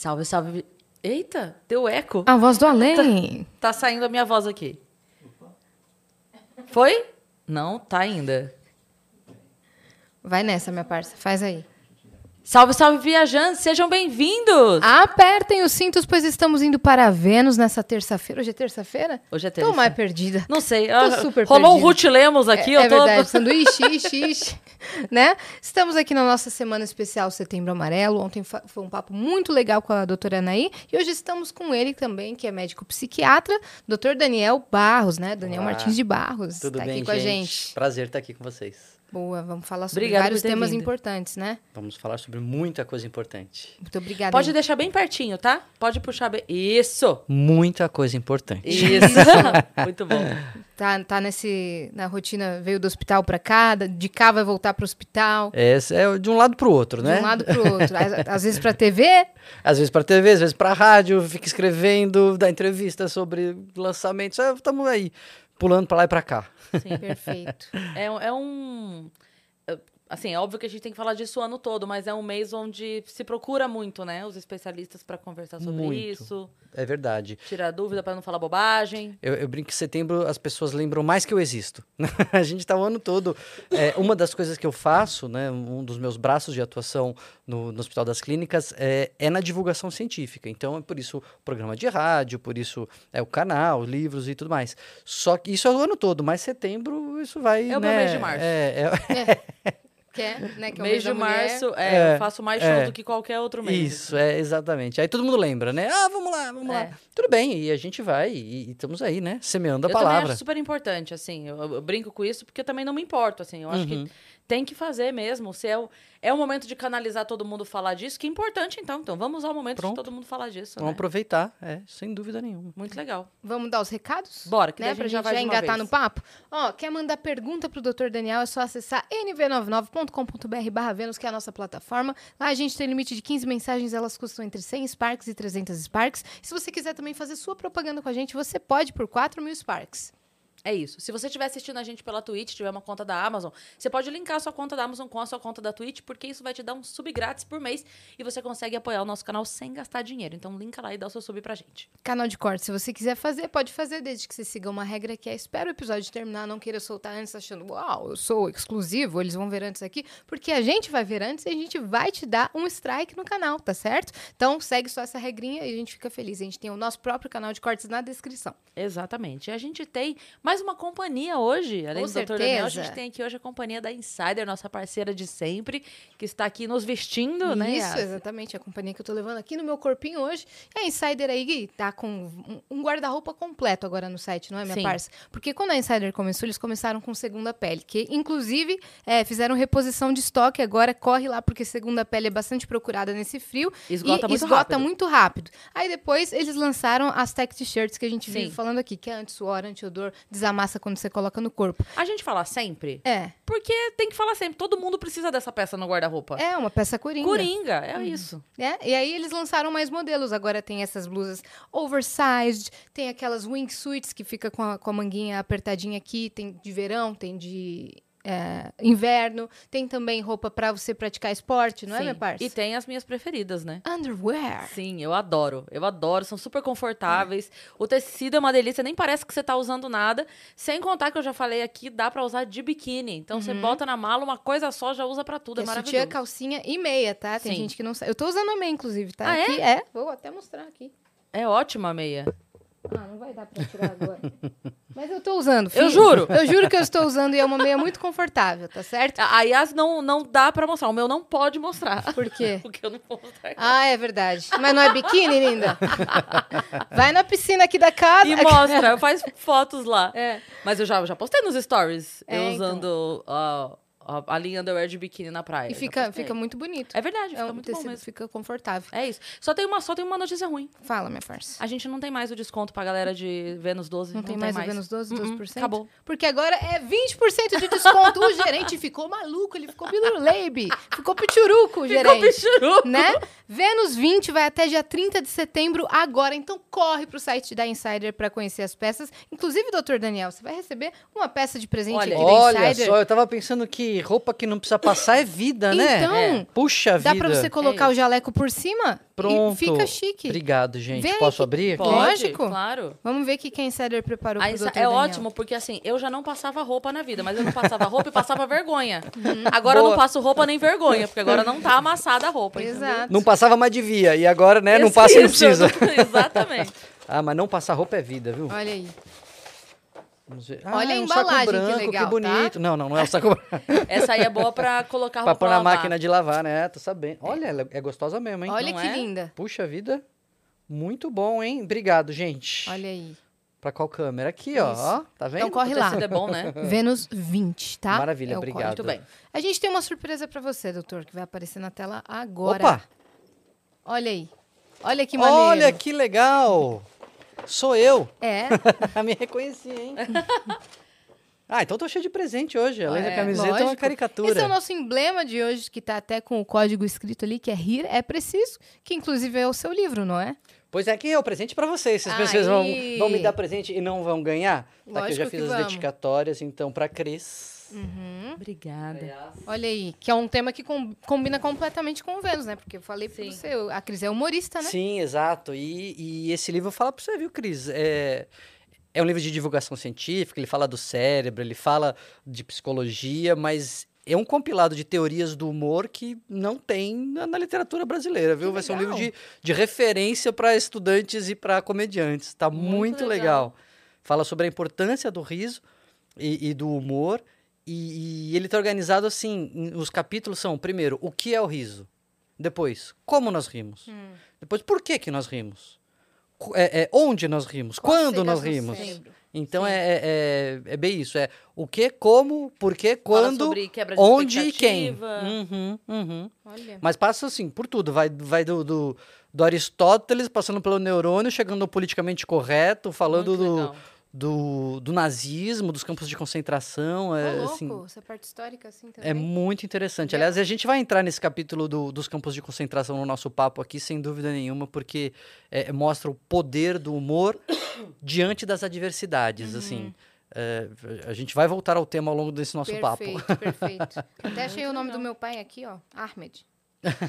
Salve, salve. Eita, deu eco. A voz do além. Tá saindo a minha voz aqui. Foi? Não, tá ainda. Vai nessa, minha parça. Faz aí. Salve, salve, viajantes. Sejam bem-vindos. Apertem os cintos, pois estamos indo para Vênus nessa terça-feira. Hoje é terça-feira? Hoje é terça. Tô mais perdida. Não sei. Tô ah, super Rolou um perdida. Ruth Lemos aqui. é, eu é tô... verdade. Sanduíche, ixi, ixi. né? Estamos aqui na nossa semana especial Setembro Amarelo. Ontem foi um papo muito legal com a doutora Anaí. E hoje estamos com ele também, que é médico psiquiatra, doutor Daniel Barros, né? Daniel Olá. Martins de Barros. Tudo tá bem, aqui com a gente. Prazer estar aqui com vocês. Boa, vamos falar sobre Obrigada vários temas vindo. importantes, né? Vamos falar sobre muita coisa importante. Muito obrigada. Pode hein? deixar bem pertinho, tá? Pode puxar bem. Isso. Muita coisa importante. Isso. Muito bom. Tá, tá nesse, na rotina, veio do hospital pra cá, de cá vai voltar pro hospital, Esse é de um lado pro outro, né? de um lado pro outro. Às, às vezes pra TV, Às vezes para TV, às vezes para rádio, fica escrevendo, dá entrevista sobre lançamentos. Estamos aí, pulando para lá e para cá. Sim. perfeito. É, é um. É, Assim, é óbvio que a gente tem que falar disso o ano todo, mas é um mês onde se procura muito, né? Os especialistas para conversar sobre Muito. isso, É verdade. tirar dúvida para não falar bobagem. Eu, eu brinco que em setembro as pessoas lembram mais que eu existo. a gente está o ano todo. É, uma das coisas que eu faço, né, um dos meus braços de atuação no, no Hospital das Clínicas é, é na divulgação científica. Então é por isso o programa de rádio, por isso é o canal, livros e tudo mais. Só que isso é o ano todo, mas setembro isso vai. É o meu né, mês de março. É, é- Que é, né, que é o mês da de março, é, É, eu faço mais shows é. do que qualquer outro mês. Isso, é, exatamente. Aí todo mundo lembra, né? Ah, vamos lá, vamos É. lá. Tudo bem, e a gente vai, e, e estamos aí, né? Semeando a eu palavra. acho super importante, assim, eu, eu brinco com isso porque eu também não me importo, assim, eu acho Uhum. que tem que fazer mesmo, se é o, é o momento de canalizar todo mundo falar disso, que é importante então, então vamos ao momento Pronto. de todo mundo falar disso, Vamos né? aproveitar, é, sem dúvida nenhuma. Muito legal. Vamos dar os recados? Bora, que daí né, a pra gente já vai já engatar vez. no papo. Ó, quer mandar pergunta pro Dr. Daniel, é só acessar nv99.com.br barra Vênus, que é a nossa plataforma. Lá a gente tem limite de 15 mensagens, elas custam entre 100 Sparks e 300 Sparks. E se você quiser também fazer sua propaganda com a gente, você pode por 4 mil Sparks. É isso. Se você estiver assistindo a gente pela Twitch, tiver uma conta da Amazon, você pode linkar a sua conta da Amazon com a sua conta da Twitch, porque isso vai te dar um sub grátis por mês e você consegue apoiar o nosso canal sem gastar dinheiro. Então linka lá e dá o seu sub pra gente. Canal de corte, se você quiser fazer, pode fazer, desde que você siga uma regra que é espera o episódio terminar, não queira soltar antes achando, uau, eu sou exclusivo, eles vão ver antes aqui, porque a gente vai ver antes e a gente vai te dar um strike no canal, tá certo? Então segue só essa regrinha e a gente fica feliz. A gente tem o nosso próprio canal de cortes na descrição. Exatamente. A gente tem mais uma companhia hoje. Além Com do Dr. Daniel, a certeza. gente tem aqui hoje a companhia da Insider, nossa parceira de sempre, que está aqui nos vestindo, né? Isso, exatamente, a companhia que eu tô levando aqui no meu corpinho hoje. E a Insider aí tá com um- guarda-roupa completo agora no site, não é, minha Sim. parça? Porque quando a Insider começou, eles começaram com segunda pele, que inclusive é, fizeram reposição de estoque, agora corre lá, porque segunda pele é bastante procurada nesse frio. Esgota e muito esgota rápido. muito rápido. Aí depois eles lançaram as tech t-shirts que a gente Sim. vive falando aqui, que é anti-suor, anti-odor, desamassa quando você coloca no corpo. A gente fala sempre, É, porque tem que falar sempre. Todo mundo precisa dessa peça no guarda-roupa. é uma peça coringa. Coringa, é isso. né? E aí eles lançaram mais modelos. Agora tem essas blusas oversized, tem aquelas wingsuits que fica com a, com a manguinha apertadinha aqui, tem de verão, tem de é, inverno, tem também roupa pra você praticar esporte, não é, Sim. minha parça? E tem as minhas preferidas, né? Underwear. Sim, eu adoro. Eu adoro, são super confortáveis. O tecido é uma delícia, nem parece que você tá usando nada. Sem contar que eu já falei aqui, dá pra usar de biquíni. Então você bota na mala uma coisa só, já usa pra tudo, é é sutiã, maravilhoso. calcinha e meia, tá? Tem Sim. gente que não sabe. Eu tô usando a meia, inclusive, tá? Ah, é? aqui é? Vou até mostrar aqui. É ótima a meia. Ah, não vai dar pra tirar agora. Mas eu tô usando. Eu filho. juro. Eu juro que eu estou usando e é uma meia muito confortável, tá certo? A Yas não, não dá pra mostrar. O meu não pode mostrar. Por quê? Porque eu não vou mostrar. Ah, é verdade. Mas não é biquíni, linda? Vai na piscina aqui da casa. E mostra, faz fotos lá. É. Mas eu já, já postei nos stories. É, eu então. usando a, linha underwear de biquíni na praia. E fica, fica muito bonito. É verdade, É fica um muito bom tecido, mesmo. fica confortável. É isso. Só tem, uma, só tem uma notícia ruim. Fala, minha farsa. A gente não tem mais o desconto pra galera de Vênus 12. Não, tem mais, o Vênus 12, Uh-uh, 12%? Acabou. Porque agora é 20% de desconto. o gerente ficou maluco, ele ficou biluleibe. Ficou pichuruco, o Ficou gerente. pichuruco. Né? Vênus 20 vai até dia 30 de setembro agora, então corre pro site da Insider para conhecer as peças. Inclusive, doutor Daniel, você vai receber uma peça de presente Olha, aqui da Olha Insider. só, eu tava pensando que roupa que não precisa passar é vida, né? Então, É. Puxa Dá vida. pra você colocar o jaleco por cima Pronto. e fica chique. Obrigado, gente. Vem Posso que- abrir aqui? Lógico. claro. Vamos ver o que a Insider preparou pro sa- Dr. é Daniel. ótimo, porque assim, eu já não passava roupa na vida, mas eu não passava roupa e passava vergonha. Agora eu Boa. não passo roupa nem vergonha, porque agora não tá amassada a roupa. entendeu? Exato. Não passava, mas devia. E agora, né? Não passa e não precisa. Exatamente. Ah, mas não passar roupa é vida, viu? Olha aí. Vamos ver. Olha ah, a é um saco embalagem, que branco, legal, tá? bonito. Não, não, não é o saco branco. Essa aí é boa pra colocar pra roupa pôr na lavar. máquina de lavar, né? Tô sabendo. Olha, ela é gostosa mesmo, hein? Olha Não que é? linda. Puxa vida. Muito bom, hein? Obrigado, gente. Olha aí. Pra qual câmera? Aqui, ó. Isso. ó. Tá vendo? Então corre lá. é bom, né? Vênus 20, tá? Maravilha, É obrigado. Muito bem. A gente tem uma surpresa pra você, doutor, que vai aparecer na tela agora. Opa! Olha aí. Olha que maneiro. Olha que legal! Sou eu. É, Me reconheci, hein? ah, então tô cheio de presente hoje. Além da É, camiseta, é uma caricatura. esse é o nosso emblema de hoje, que tá até com o código escrito ali, que é RIR, é preciso, que inclusive é o seu livro, não é? Pois é, aqui é o presente pra vocês. Se as Aí. pessoas vão, vão me dar presente e não vão ganhar, tá aqui, eu já que fiz as vamos. dedicatórias, então, pra Cris. Obrigada. Olha aí, que é um tema que com- combina completamente com o Vênus, né? Porque eu falei pra Sim. você, a Cris é humorista, né? Sim, exato. E, e esse livro fala pra você, viu, Cris? É, é um livro de divulgação científica, ele fala do cérebro, ele fala de psicologia, mas é um compilado de teorias do humor que não tem na, na literatura brasileira, viu? Que Vai ser um livro de, de referência para estudantes e para comediantes. Tá muito, Muito legal. legal. Fala sobre a importância do riso e, e do humor. E, e ele tá organizado assim: os capítulos são, primeiro, o que é o riso? Depois, como nós rimos? Hum. Depois, por que, que nós rimos? É, é, onde nós rimos? Quando nós rimos? cérebro. Então é, é, é, bem isso. É o que, como, por que, quando, onde e quem. Uhum, uhum. Olha. Mas passa assim, por tudo. Vai, vai do, do, do Aristóteles, passando pelo neurônio, chegando no politicamente correto, falando do. Do, do nazismo, dos campos de concentração. É, louco, assim, essa parte histórica assim também. é muito interessante. Aliás, a gente vai entrar nesse capítulo do- dos campos de concentração no nosso papo aqui, sem dúvida nenhuma, porque é, mostra o poder do humor diante das adversidades. Assim, É, a gente vai voltar ao tema ao longo desse nosso papo. perfeito, perfeito. Até achei o nome do meu pai aqui, ó. Ahmed.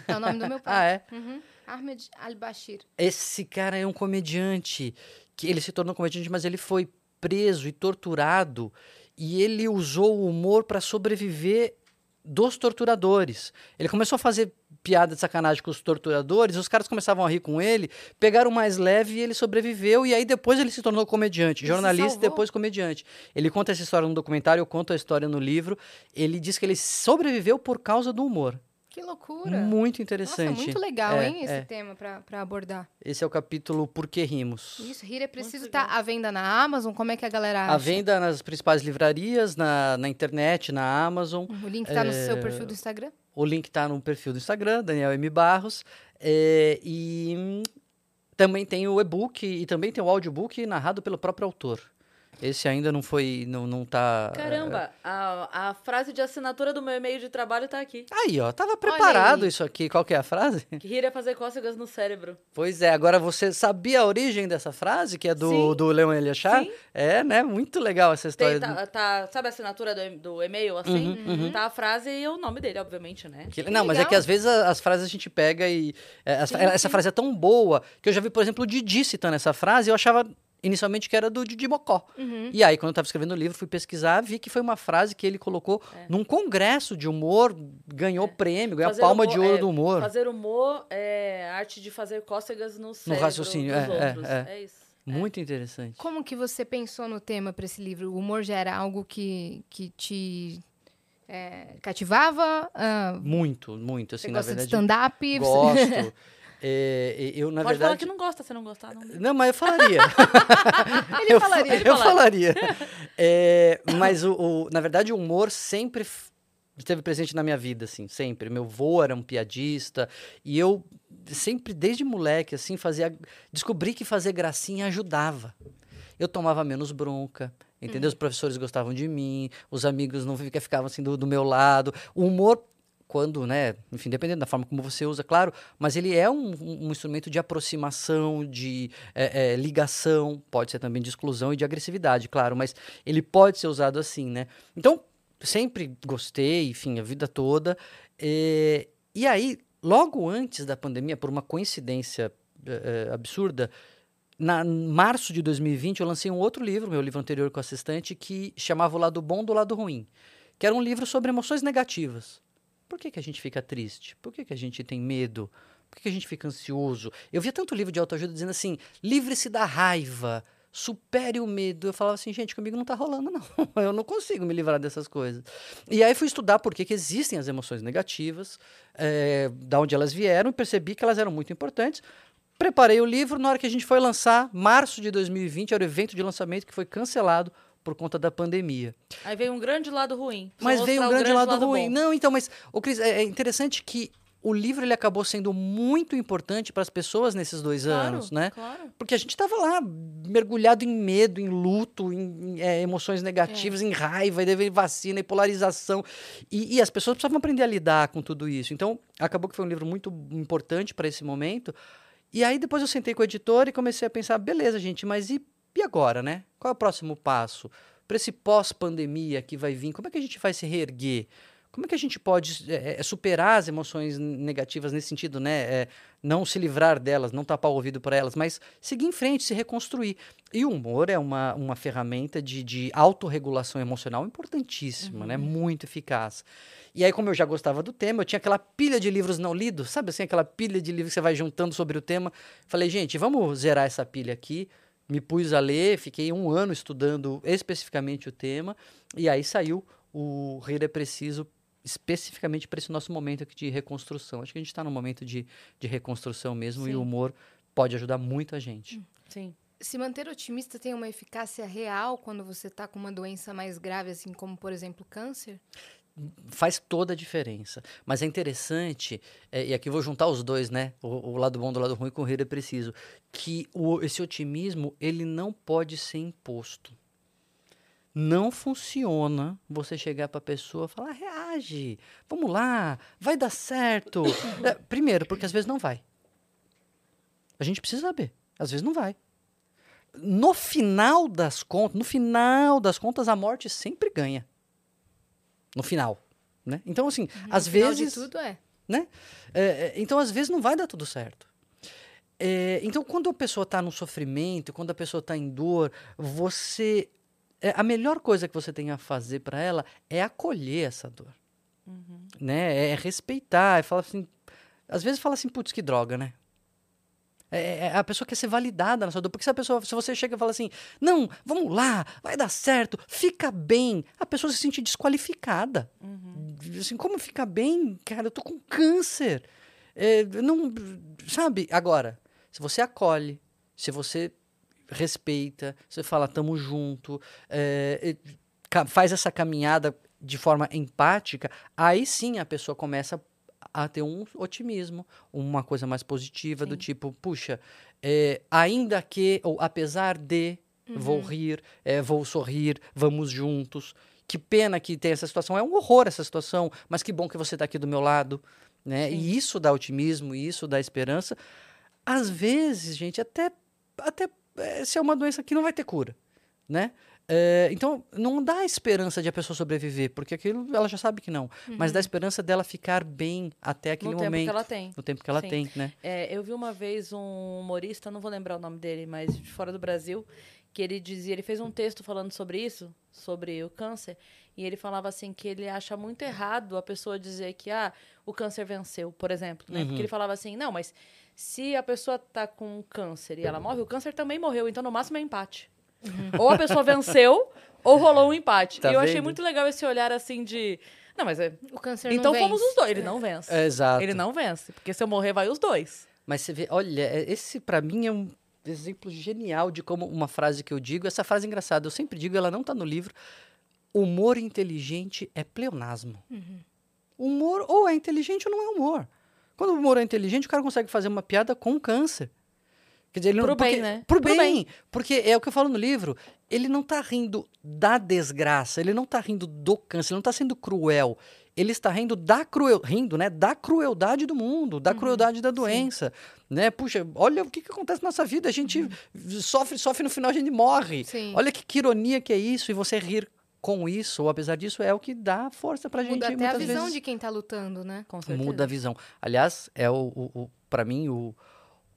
É o nome do meu pai. Ah, é? Uhum. Ahmed Al-Bashir. Esse cara é um comediante que ele se tornou comediante, mas ele foi preso e torturado e ele usou o humor para sobreviver dos torturadores. Ele começou a fazer piada de sacanagem com os torturadores, os caras começavam a rir com ele, pegaram mais leve e ele sobreviveu e aí depois ele se tornou comediante, Ele jornalista e depois comediante. Ele conta essa história no documentário, eu conto a história no livro. Ele diz que ele sobreviveu por causa do humor. Que loucura. Muito interessante. Nossa, muito legal, É, hein, esse é. tema pra, pra abordar. Esse é o capítulo Por que Rimos. Isso, Rir é preciso estar à venda na Amazon. Como é que a galera acha? À venda nas principais livrarias, na, na internet, na Amazon. O link tá no seu É, perfil do Instagram? O link está no perfil do Instagram, Daniel M. Barros. É, e também tem o e-book e também tem o audiobook narrado pelo próprio autor. Esse ainda não foi, não, não tá... Caramba, a, a frase de assinatura do meu e-mail de trabalho tá aqui. Aí, ó, tava preparado isso aqui. Qual que é a frase? Que rir é fazer cócegas no cérebro. Pois é, agora você sabia a origem dessa frase, que é do, Sim. do Leon Eliachar? Sim. É, né? Muito legal essa história. Tem, tá, tá- sabe a assinatura do, do e-mail, assim? Uhum, Tá a frase e o nome dele, obviamente, né? Que- não, mas é que às vezes a- as frases a gente pega e. é, as- Sim, essa frase é tão boa que eu já vi, por exemplo, o Didi citando essa frase e eu achava inicialmente que era do Didi Mocó. Uhum. E aí, quando eu estava escrevendo o livro, fui pesquisar, vi que foi uma frase que ele colocou num congresso de humor, ganhou prêmio, ganhou a É. Fazer palma humor- de ouro é, do humor. Fazer humor é a arte de fazer cócegas no cérebro raciocínio, dos é, é, outros. é. É, isso. Muito interessante. Como que você pensou no tema para esse livro? O humor já era algo que, que te é, cativava? Ah, Muito, muito. você Assim, na gosta de verdade. stand-up? Gosto. É, eu, na Pode falar verdade. que não gosta, se não gostar, não. Não, mas eu falaria. Ele eu, falaria, fa- ele eu falaria. É, mas, o, o- na verdade, o humor sempre esteve presente na minha vida, assim, sempre. Meu avô era um piadista e eu sempre, desde moleque, assim, fazia... Descobri que fazer gracinha ajudava. Eu tomava menos bronca, entendeu? Os professores gostavam de mim, os amigos não fica- ficavam assim do, do meu lado. O humor quando, né, enfim, dependendo da forma como você usa, claro, mas ele é um, um- um instrumento de aproximação, de é, é, ligação, pode ser também de exclusão e de agressividade, claro, mas ele pode ser usado assim, né? Então, sempre gostei, enfim, a vida toda. É, e aí, logo antes da pandemia, por uma coincidência é, é absurda, na março de 2020 eu lancei um outro livro, meu livro anterior com assistente, que chamava O Lado Bom do Lado Ruim, que era um livro sobre emoções negativas. Por que, que a gente fica triste? Por que, que a gente tem medo? Por que, que a gente fica ansioso? Eu via tanto livro de autoajuda dizendo assim: livre-se da raiva, supere o medo. Eu falava assim, gente, comigo não tá rolando, não. Eu não consigo me livrar dessas coisas. E aí fui estudar por que, que existem as emoções negativas, é, da onde elas vieram, e percebi que elas eram muito importantes. Preparei o livro, na hora que a gente foi lançar, março de 2020, era o evento de lançamento que foi cancelado por conta da pandemia. Aí veio um grande lado ruim. Mas veio um grande, grande lado, lado, ruim. Bom. Não, então, mas, o Cris, é, é interessante que o livro ele acabou sendo muito importante para as pessoas nesses dois claro, anos, né? Claro. Porque a gente estava lá mergulhado em medo, em luto, em é, emoções negativas, é. em raiva, e deve vacina e polarização. E, e, as pessoas precisavam aprender a lidar com tudo isso. Então, acabou que foi um livro muito importante para esse momento. E aí depois eu sentei com o editor e comecei a pensar, beleza, gente, mas e, e agora, né? Qual é o próximo passo? Para esse pós-pandemia que vai vir, como é que a gente vai se reerguer? Como é que a gente pode é, é, superar as emoções negativas nesse sentido, né? É, não se livrar delas, não tapar o ouvido para elas, mas seguir em frente, se reconstruir. E o humor é uma, uma ferramenta de, de autorregulação emocional importantíssima, né? uhum. né? Muito eficaz. E aí, como eu já gostava do tema, eu tinha aquela pilha de livros não lidos, sabe assim, aquela pilha de livros que você vai juntando sobre o tema. Falei, gente, vamos zerar essa pilha aqui. Me pus a ler, fiquei um ano estudando especificamente o tema, e aí saiu o Rir é Preciso especificamente para esse nosso momento aqui de reconstrução. Acho que a gente está num momento de, de reconstrução mesmo Sim. e o humor pode ajudar muito a gente. Hum, sim. Se manter otimista tem uma eficácia real quando você está com uma doença mais grave, assim como, por exemplo, câncer? Faz toda a diferença. Mas é interessante, é, e aqui vou juntar os dois, né? O, o, lado bom do lado ruim com o é preciso. Que o, esse otimismo, ele não pode ser imposto. Não funciona você chegar para a pessoa e falar, reage, vamos lá, vai dar certo. é, primeiro, porque às vezes não vai. A gente precisa saber, às vezes não vai. No final das contas, no final das contas, a morte sempre ganha. No final, né? Então, assim, no às vezes... tudo é. Né? É, é, então, às vezes, não vai dar tudo certo. É, então, quando a pessoa está no sofrimento, quando a pessoa está em dor, você é, a melhor coisa que você tem a fazer para ela é acolher essa dor. Uhum. Né? É, é respeitar, é falar assim. Às vezes fala assim, putz, que droga, né? É, é, é, a pessoa quer ser validada na sua dor. Porque se a pessoa, se você chega e fala assim, não, vamos lá, vai dar certo, fica bem, a pessoa se sente desqualificada. Uhum. Assim, como fica bem? Cara, eu tô com câncer. É, não, sabe? Agora, se você acolhe, se você respeita, você fala tamo junto, é, faz essa caminhada de forma empática, aí sim a pessoa começa a ter um otimismo, uma coisa mais positiva, sim. do tipo, puxa, é, ainda que, ou apesar de, uhum. vou rir, é, vou sorrir, vamos juntos. Que pena que tem essa situação, é um horror essa situação, mas que bom que você está aqui do meu lado. Né? E isso dá otimismo, isso dá esperança. Às vezes, gente, até, até é, se é uma doença que não vai ter cura, né? É, então, não dá esperança de a pessoa sobreviver, porque aquilo ela já sabe que não. Uhum. Mas dá esperança dela ficar bem até aquele no momento. No tempo que ela tem. No tempo que ela Sim. tem, né? É, eu vi uma vez um humorista, não vou lembrar o nome dele, mas de fora do Brasil, que ele dizia, ele fez um texto falando sobre isso, sobre o câncer, e ele falava assim que ele acha muito errado a pessoa dizer que ah, o câncer venceu, por exemplo, né? Uhum. Porque ele falava assim, não, mas se a pessoa tá com câncer e ela morre, o câncer também morreu, então no máximo é empate. Uhum. Ou a pessoa venceu, ou rolou um empate. Tá e eu vendo? achei muito legal esse olhar assim de. Não, mas é. O câncer Então não fomos os dois. Ele não vence. É, exato. Ele não vence. Porque se eu morrer, vai os dois. Mas você vê, olha, é, esse para mim é um exemplo genial de como uma frase que eu digo. Essa frase é engraçada, eu sempre digo, ela não tá no livro. Humor inteligente é pleonasmo. Uhum. Humor ou é inteligente ou não é humor. Quando o humor é inteligente, o cara consegue fazer uma piada com câncer. Quer dizer, ele pro não, porque, bem, né? Pro, pro bem, bem, Porque é o que eu falo no livro. Ele não tá rindo da desgraça, ele não tá rindo do câncer, ele não tá sendo cruel. Ele está rindo da cruel, rindo, né, da crueldade do mundo, da uhum, crueldade da doença, sim. né? Puxa, olha o que, que acontece na nossa vida, a gente uhum. sofre, sofre no final a gente morre. Sim. Olha que, que ironia que é isso e você rir com isso, ou apesar disso, é o que dá força pra gente Muda até a visão vezes de quem tá lutando, né? Com certeza. muda a visão. Aliás, é o, o, o para mim o,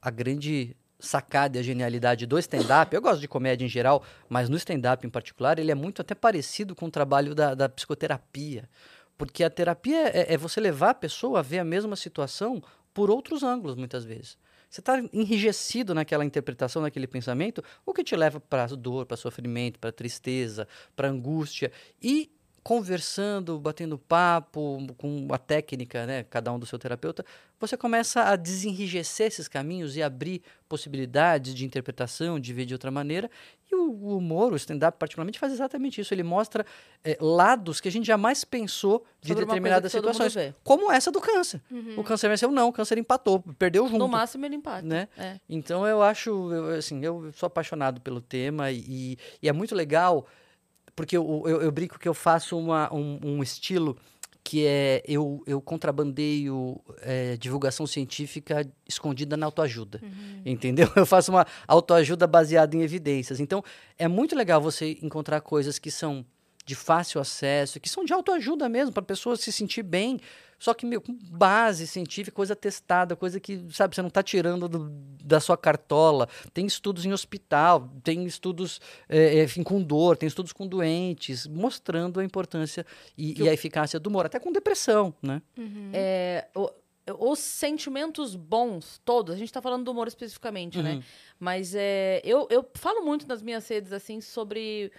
a grande sacada e a genialidade do stand-up. Eu gosto de comédia em geral, mas no stand-up em particular, ele é muito até parecido com o trabalho da, da psicoterapia. Porque a terapia é, é você levar a pessoa a ver a mesma situação por outros ângulos, muitas vezes. Você está enrijecido naquela interpretação, naquele pensamento, o que te leva para dor, para sofrimento, para tristeza, para angústia. E conversando, batendo papo com a técnica, né, cada um do seu terapeuta, você começa a desenrijecer esses caminhos e abrir possibilidades de interpretação, de ver de outra maneira. E o, o humor, o stand-up particularmente, faz exatamente isso. Ele mostra é, lados que a gente jamais pensou de Sobre determinadas situações, como essa do câncer. O câncer venceu, não, o câncer empatou, perdeu junto No máximo ele empata. né? É. Então eu acho, eu, assim, eu sou apaixonado pelo tema e, e é muito legal porque eu, eu, eu brinco que eu faço uma, um, um estilo que é eu, eu contrabandeio é, divulgação científica escondida na autoajuda, entendeu? Eu faço uma autoajuda baseada em evidências. Então é muito legal você encontrar coisas que são de fácil acesso, que são de autoajuda mesmo, para a pessoa se sentir bem, só que meu, com base científica, coisa testada, coisa que, sabe, você não está tirando do- da sua cartola. Tem estudos em hospital, tem estudos é, é, enfim, com dor, tem estudos com doentes, mostrando a importância e, e a eficácia do humor, até com depressão, né? É, o- os sentimentos bons, todos, a gente tá falando do humor especificamente, né? Uhum. Mas é, eu, eu falo muito nas minhas redes, assim, sobre.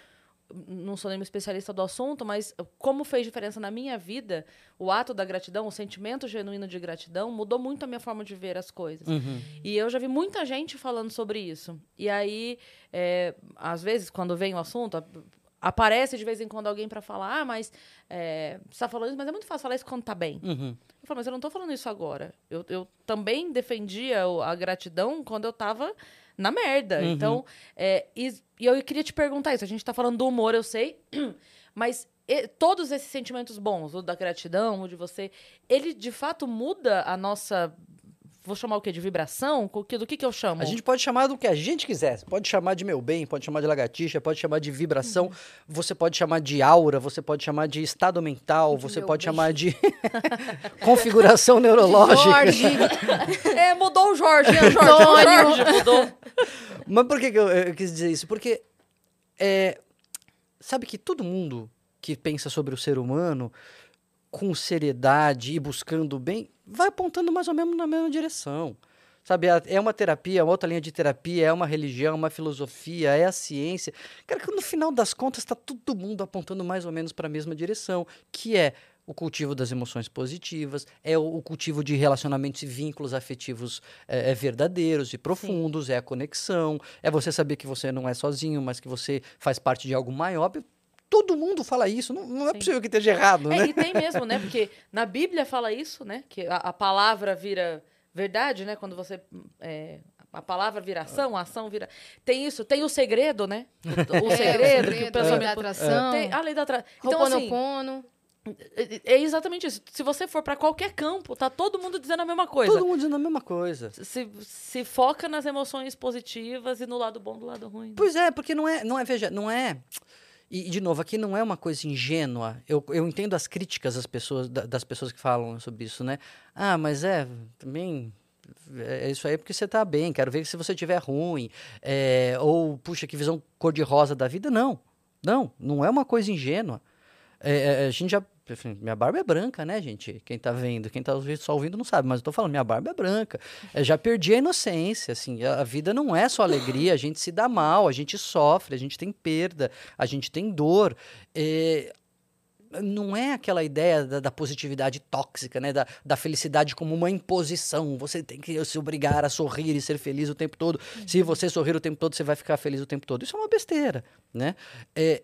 Não sou nenhuma especialista do assunto, mas como fez diferença na minha vida, o ato da gratidão, o sentimento genuíno de gratidão, mudou muito a minha forma de ver as coisas. Uhum. E eu já vi muita gente falando sobre isso. E aí, é, às vezes, quando vem o assunto, aparece de vez em quando alguém pra falar, ah, mas é, você tá falando isso, mas é muito fácil falar isso quando tá bem. Uhum. Eu falo, mas eu não tô falando isso agora. Eu, eu também defendia a gratidão quando eu tava na merda. Uhum. Então, é, e, e eu queria te perguntar isso. A gente tá falando do humor, eu sei, mas e- todos esses sentimentos bons, o da gratidão, o de você, ele de fato muda a nossa. Vou chamar o quê? De vibração? O que- Do que, que eu chamo? A gente pode chamar do que a gente quiser. Pode chamar de meu bem, pode chamar de lagartixa, pode chamar de vibração, você pode chamar de aura, você pode chamar de estado mental, De você pode bem. chamar de configuração neurológica. Jorge, É, mudou o Jorge, né, Jorge? Antônio. Jorge mudou. Mas por que, que eu, eu quis dizer isso? Porque é, sabe que todo mundo que pensa sobre o ser humano com seriedade e buscando o bem vai apontando mais ou menos na mesma direção. Sabe, é uma terapia, é outra linha de terapia, é uma religião, é uma filosofia, é a ciência. Cara, que no final das contas está todo mundo apontando mais ou menos para a mesma direção, que é o cultivo das emoções positivas, é o, cultivo de relacionamentos e vínculos afetivos é, é, verdadeiros e profundos, é a conexão, é você saber que você não é sozinho, mas que você faz parte de algo maior. Todo mundo fala isso, não, não é Sim. possível que esteja errado, É, né? e tem mesmo, né? Porque na Bíblia fala isso, né? Que a, a palavra vira verdade, né? Quando você. é, a palavra vira ação, a ação vira. Tem isso, tem o segredo, né? O, o É, segredo, que o lei da pensamento. atração, Tem a lei da atração. Então, assim, é é exatamente isso. Se você for pra qualquer campo, tá todo mundo dizendo a mesma coisa. Todo mundo dizendo a mesma coisa. Se, se foca nas emoções positivas e no lado bom do lado ruim. Pois é, porque não é, não é, veja, não é. E, de novo, aqui não é uma coisa ingênua. Eu, eu entendo as críticas das pessoas, da- das pessoas que falam sobre isso, né? Ah, mas é, também. É isso aí porque você tá bem, quero ver se você tiver ruim. É, ou, puxa, que visão cor-de-rosa da vida. Não, não, não é uma coisa ingênua. É, é, a gente já. Enfim, Minha barba é branca, né, gente? Quem tá vendo, quem tá só ouvindo não sabe, mas eu tô falando, minha barba é branca. Eu já perdi a inocência, assim. A, vida não é só alegria, a gente se dá mal, a gente sofre, a gente tem perda, a gente tem dor. É, não é aquela ideia da, da positividade tóxica, né? Da, da felicidade como uma imposição. Você tem que se obrigar a sorrir e ser feliz o tempo todo. Se você sorrir o tempo todo, você vai ficar feliz o tempo todo. Isso é uma besteira, né? É,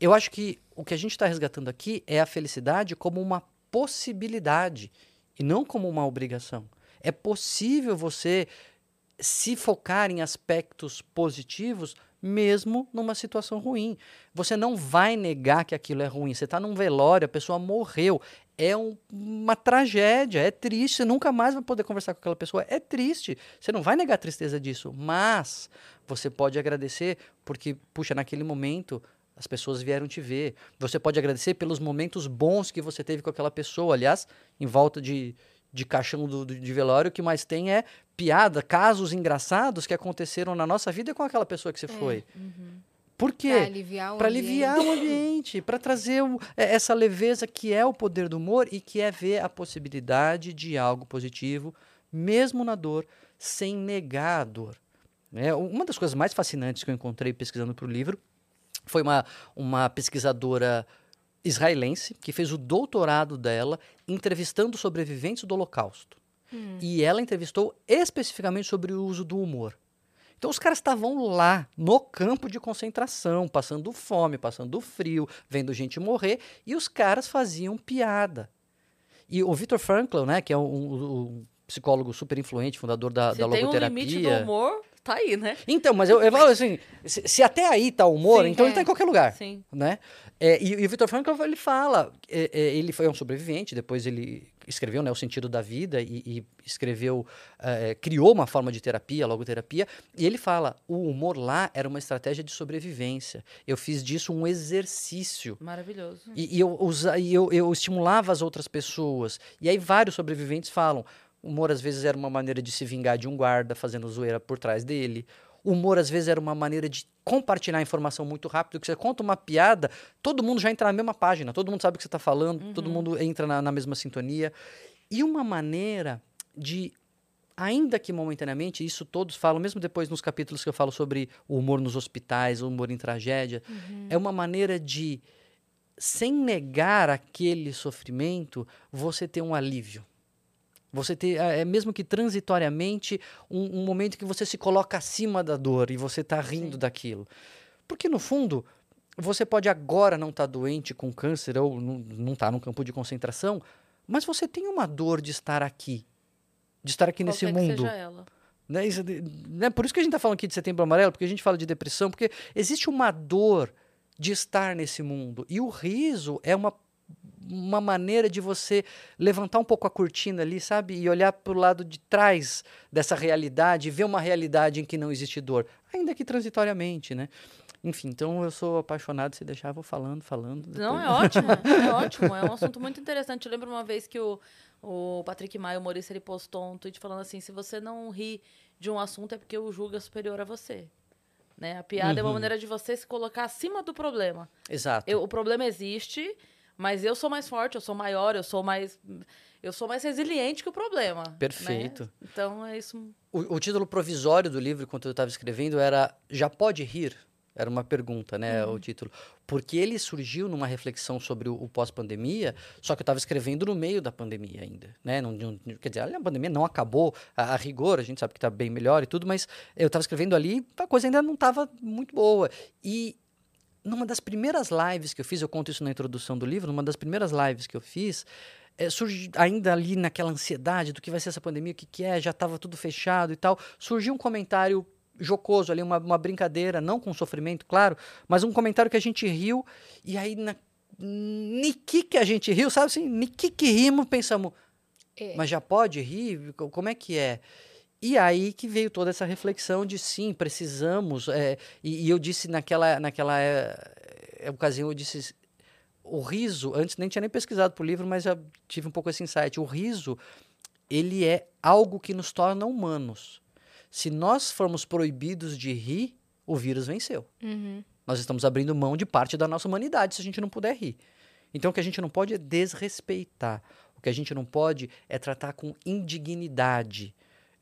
eu acho que o que a gente está resgatando aqui é a felicidade como uma possibilidade e não como uma obrigação. É possível você se focar em aspectos positivos mesmo numa situação ruim. Você não vai negar que aquilo é ruim. Você está num velório, a pessoa morreu. É um- uma tragédia, é triste. Você nunca mais vai poder conversar com aquela pessoa. É triste. Você não vai negar a tristeza disso. Mas você pode agradecer porque, puxa, naquele momento As pessoas vieram te ver. Você pode agradecer pelos momentos bons que você teve com aquela pessoa. Aliás, em volta de, de caixão do, do- de velório, o que mais tem é piada, casos engraçados que aconteceram na nossa vida com aquela pessoa que você foi. Por quê? Pra aliviar o Para ambiente. aliviar o ambiente, para trazer o- é, essa leveza que é o poder do humor e que é ver a possibilidade de algo positivo, mesmo na dor, sem negar a dor. né? Uma das coisas mais fascinantes que eu encontrei pesquisando para o livro foi uma, uma pesquisadora israelense que fez o doutorado dela entrevistando sobreviventes do Holocausto. E ela entrevistou especificamente sobre o uso do humor. Então os caras estavam lá no campo de concentração, passando fome, passando frio, vendo gente morrer, e os caras faziam piada. E o Viktor Frankl, né, que é um, um- um psicólogo super influente, fundador da, Se da tem um logoterapia. limite do humor, tá aí, né? Então, mas eu, eu falo assim, se, se até aí tá o humor, Sim, então é. ele tá em qualquer lugar Sim. né? É, e, e o Viktor Frankl ele fala, é, é, ele foi um sobrevivente, depois ele escreveu né, o sentido da vida e, e escreveu, é, criou uma forma de terapia, logoterapia, e ele fala, o humor lá era uma estratégia de sobrevivência. Eu fiz disso um exercício. Maravilhoso. E, e eu, usa, e eu, eu estimulava as outras pessoas. E aí vários sobreviventes falam, o humor às vezes era uma maneira de se vingar de um guarda fazendo zoeira por trás dele. O humor às vezes era uma maneira de compartilhar informação muito rápido, que você conta uma piada, todo mundo já entra na mesma página, todo mundo sabe o que você está falando, todo mundo entra na, na mesma sintonia. E uma maneira de, ainda que momentaneamente, isso todos falam, mesmo depois nos capítulos que eu falo sobre o humor nos hospitais, o humor em tragédia, é uma maneira de, sem negar aquele sofrimento, você ter um alívio. Você ter, é é mesmo que transitoriamente, um, um momento que você se coloca acima da dor e você está rindo Sim. daquilo. Porque, no fundo, você pode agora não estar doente com câncer ou não estar num campo de concentração, mas você tem uma dor de estar aqui, de estar aqui nesse Qualquer que mundo. seja ela. Né? Isso né? Por isso que a gente está falando aqui de setembro amarelo, porque a gente fala de depressão, porque existe uma dor de estar nesse mundo. E o riso é uma, uma maneira de você levantar um pouco a cortina ali, sabe? E olhar para o lado de trás dessa realidade, e ver uma realidade em que não existe dor, ainda que transitoriamente, né? Enfim, então eu sou apaixonado, se deixar, vou falando, falando. Não, depois- é ótimo, é ótimo. É um assunto muito interessante. Eu lembro uma vez que o, o Patrick Maia, o humorista, ele postou um tweet falando assim: se você não ri de um assunto é porque o julga superior a você. Né? A piada é uma Uhum. maneira de você se colocar acima do problema. Exato. Eu- o problema existe, mas eu sou mais forte, eu sou maior, eu sou mais. Eu sou mais resiliente que o problema. né? Perfeito. Então é isso. O, o título provisório do livro, enquanto eu estava escrevendo, era Já Pode Rir? Era uma pergunta, né? O título. Porque ele surgiu numa reflexão sobre o, o pós-pandemia, só que eu estava escrevendo no meio da pandemia ainda, né? Não, não- quer dizer, a pandemia não acabou a, a rigor, a gente sabe que está bem melhor e tudo, mas eu estava escrevendo ali, a coisa ainda não estava muito boa. E numa das primeiras lives que eu fiz, eu conto isso na introdução do livro, numa das primeiras lives que eu fiz, é, surgi, ainda ali naquela ansiedade do que vai ser essa pandemia, o que, que é, já estava tudo fechado e tal, surgiu um comentário jocoso ali, uma, uma brincadeira, não com sofrimento, claro, mas um comentário que a gente riu, e aí na niki que a gente riu, sabe assim, niki que rimos, pensamos, É. mas já pode rir? Co- Como é que é? E aí que veio toda essa reflexão de sim, precisamos. é, e, e eu disse naquela, naquela é, ocasião, eu disse. O riso, antes nem tinha nem pesquisado por livro, mas já tive um pouco esse insight. O riso, ele é algo que nos torna humanos. Se nós formos proibidos de rir, o vírus venceu. Uhum. Nós estamos abrindo mão de parte da nossa humanidade se a gente não puder rir. Então, o que a gente não pode é desrespeitar. O que a gente não pode é tratar com indignidade.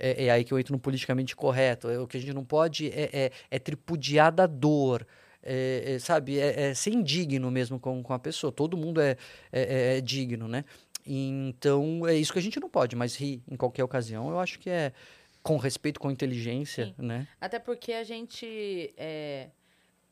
É, é aí que eu entro no politicamente correto. É, o que a gente não pode é, é- é tripudiar da dor. É, é, sabe? É, ser indigno mesmo com, com a pessoa. Todo mundo é, é- digno, né? Então, é isso que a gente não pode, mas rir em qualquer ocasião, eu acho que é com respeito, com inteligência, Sim. né? Até porque a gente. é,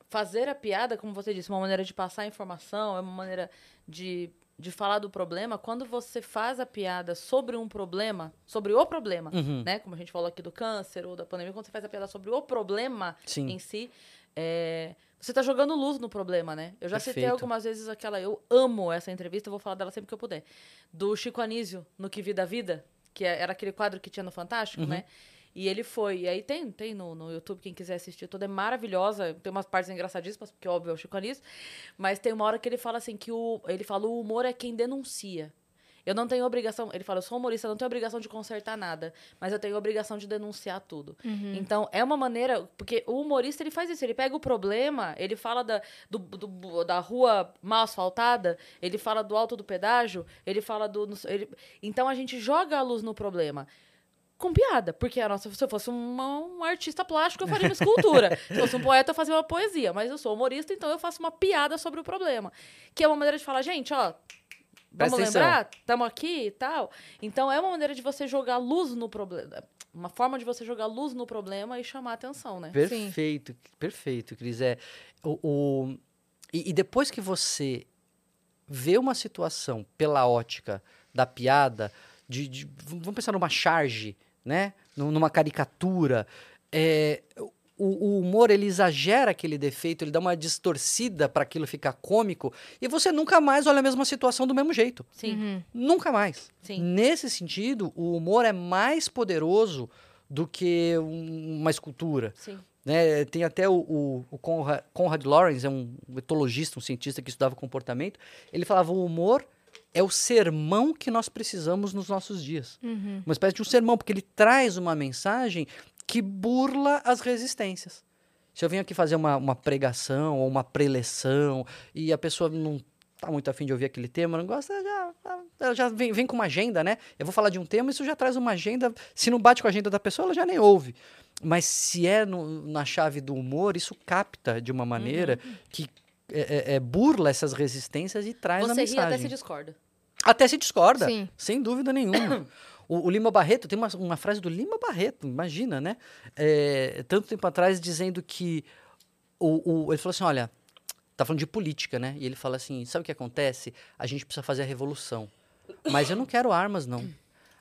fazer a piada, como você disse, é uma maneira de passar informação, é uma maneira de, de falar do problema. Quando você faz a piada sobre um problema, sobre o problema, Uhum. né? Como a gente falou aqui do câncer ou da pandemia, quando você faz a piada sobre o problema Sim. em si, é, você tá jogando luz no problema, né? Eu já citei Perfeito. algumas vezes aquela. Eu amo essa entrevista, eu vou falar dela sempre que eu puder. Do Chico Anísio, no Que Vida Vida, que é- era aquele quadro que tinha no Fantástico, Uhum. né? E ele foi. E aí tem, tem no, no YouTube, quem quiser assistir tudo, é maravilhosa. Tem umas partes engraçadíssimas, porque óbvio é o Chico Anísio. Mas tem uma hora que ele fala assim que o. Ele fala, o humor é quem denuncia. Eu não tenho obrigação. Ele fala, eu sou humorista, eu não tenho obrigação de consertar nada, mas eu tenho obrigação de denunciar tudo. Então, é uma maneira. Porque o humorista ele faz isso, ele pega o problema, ele fala da, do, do- da rua mal asfaltada, ele fala do alto do pedágio, ele fala do. ele- então a gente joga a luz no problema. Com piada, porque a nossa, se eu fosse uma- um artista plástico, eu faria uma escultura. se fosse um poeta, eu fazia uma poesia. Mas eu sou humorista, então eu faço uma piada sobre o problema. Que é uma maneira de falar, gente, ó, Presta Vamos atenção. lembrar? Estamos aqui e tal. Então é uma maneira de você jogar luz no problema. Uma forma de você jogar luz no problema e chamar atenção, né? Perfeito, perfeito, Cris. É, o, o- e, e depois que você vê uma situação pela ótica da piada, de, de- vamos pensar numa charge, né? Num- Numa caricatura. é, o, o humor ele exagera aquele defeito, ele dá uma distorcida para aquilo ficar cômico e você nunca mais olha a mesma situação do mesmo jeito. Sim, Uhum. Nunca mais. sim. Nesse sentido, o humor é mais poderoso do que um- uma escultura. Sim. né? Tem até o, o, o Conrad, Conrad Lorenz, é um etologista, um cientista que estudava comportamento. Ele falava: o humor é o sermão que nós precisamos nos nossos dias. Uhum. Uma espécie de um sermão, porque ele traz uma mensagem que burla as resistências. Se eu venho aqui fazer uma, uma pregação ou uma preleção e a pessoa não tá muito afim de ouvir aquele tema, não gosta, já, ela já vem, vem com uma agenda, né? Eu vou falar de um tema, isso já traz uma agenda. Se não bate com a agenda da pessoa, ela já nem ouve. Mas se é no- na chave do humor, isso capta de uma maneira que é, é- é burla essas resistências e traz a Você ri mensagem. até se discorda. Até se discorda, Sim. sem dúvida nenhuma. o, o Lima Barreto, tem uma, uma frase do Lima Barreto, imagina, né? É, tanto tempo atrás dizendo que o, o- ele falou assim, olha, tá falando de política, né? E ele fala assim, sabe o que acontece? A gente precisa fazer a revolução. Mas eu não quero armas, não.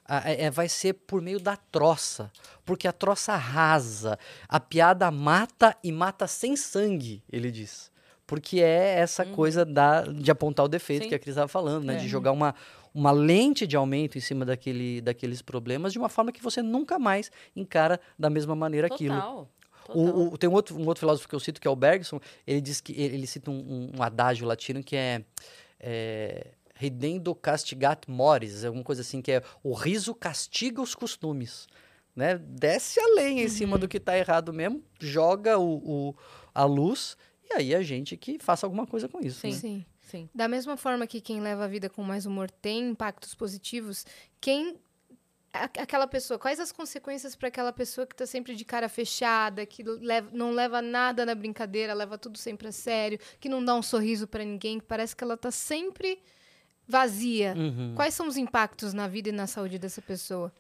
A- é- é- vai ser por meio da troça, porque a troça arrasa, a piada mata e mata sem sangue, ele diz. Porque é essa coisa da, de apontar o defeito Sim. que a Cris estava falando, né? É. De jogar uma, uma lente de aumento em cima daquele, daqueles problemas de uma forma que você nunca mais encara da mesma maneira aquilo. Total. Total. O, o- tem um outro, um outro filósofo que eu cito, que é o Bergson, ele diz que ele, ele cita um, um- adágio latino que é, é ridendo castigat mores, alguma coisa assim, que é o riso castiga os costumes. Né? Desce a lenha em cima do que está errado mesmo, joga o, o- a luz e aí a gente que faça alguma coisa com isso. Sim. né? Sim. Sim. Da mesma forma que quem leva a vida com mais humor tem impactos positivos, quem. Aquela pessoa, quais as consequências para aquela pessoa que tá sempre de cara fechada, que leva- não leva nada na brincadeira, leva tudo sempre a sério, que não dá um sorriso para ninguém, que parece que ela tá sempre vazia. Uhum. Quais são os impactos na vida e na saúde dessa pessoa?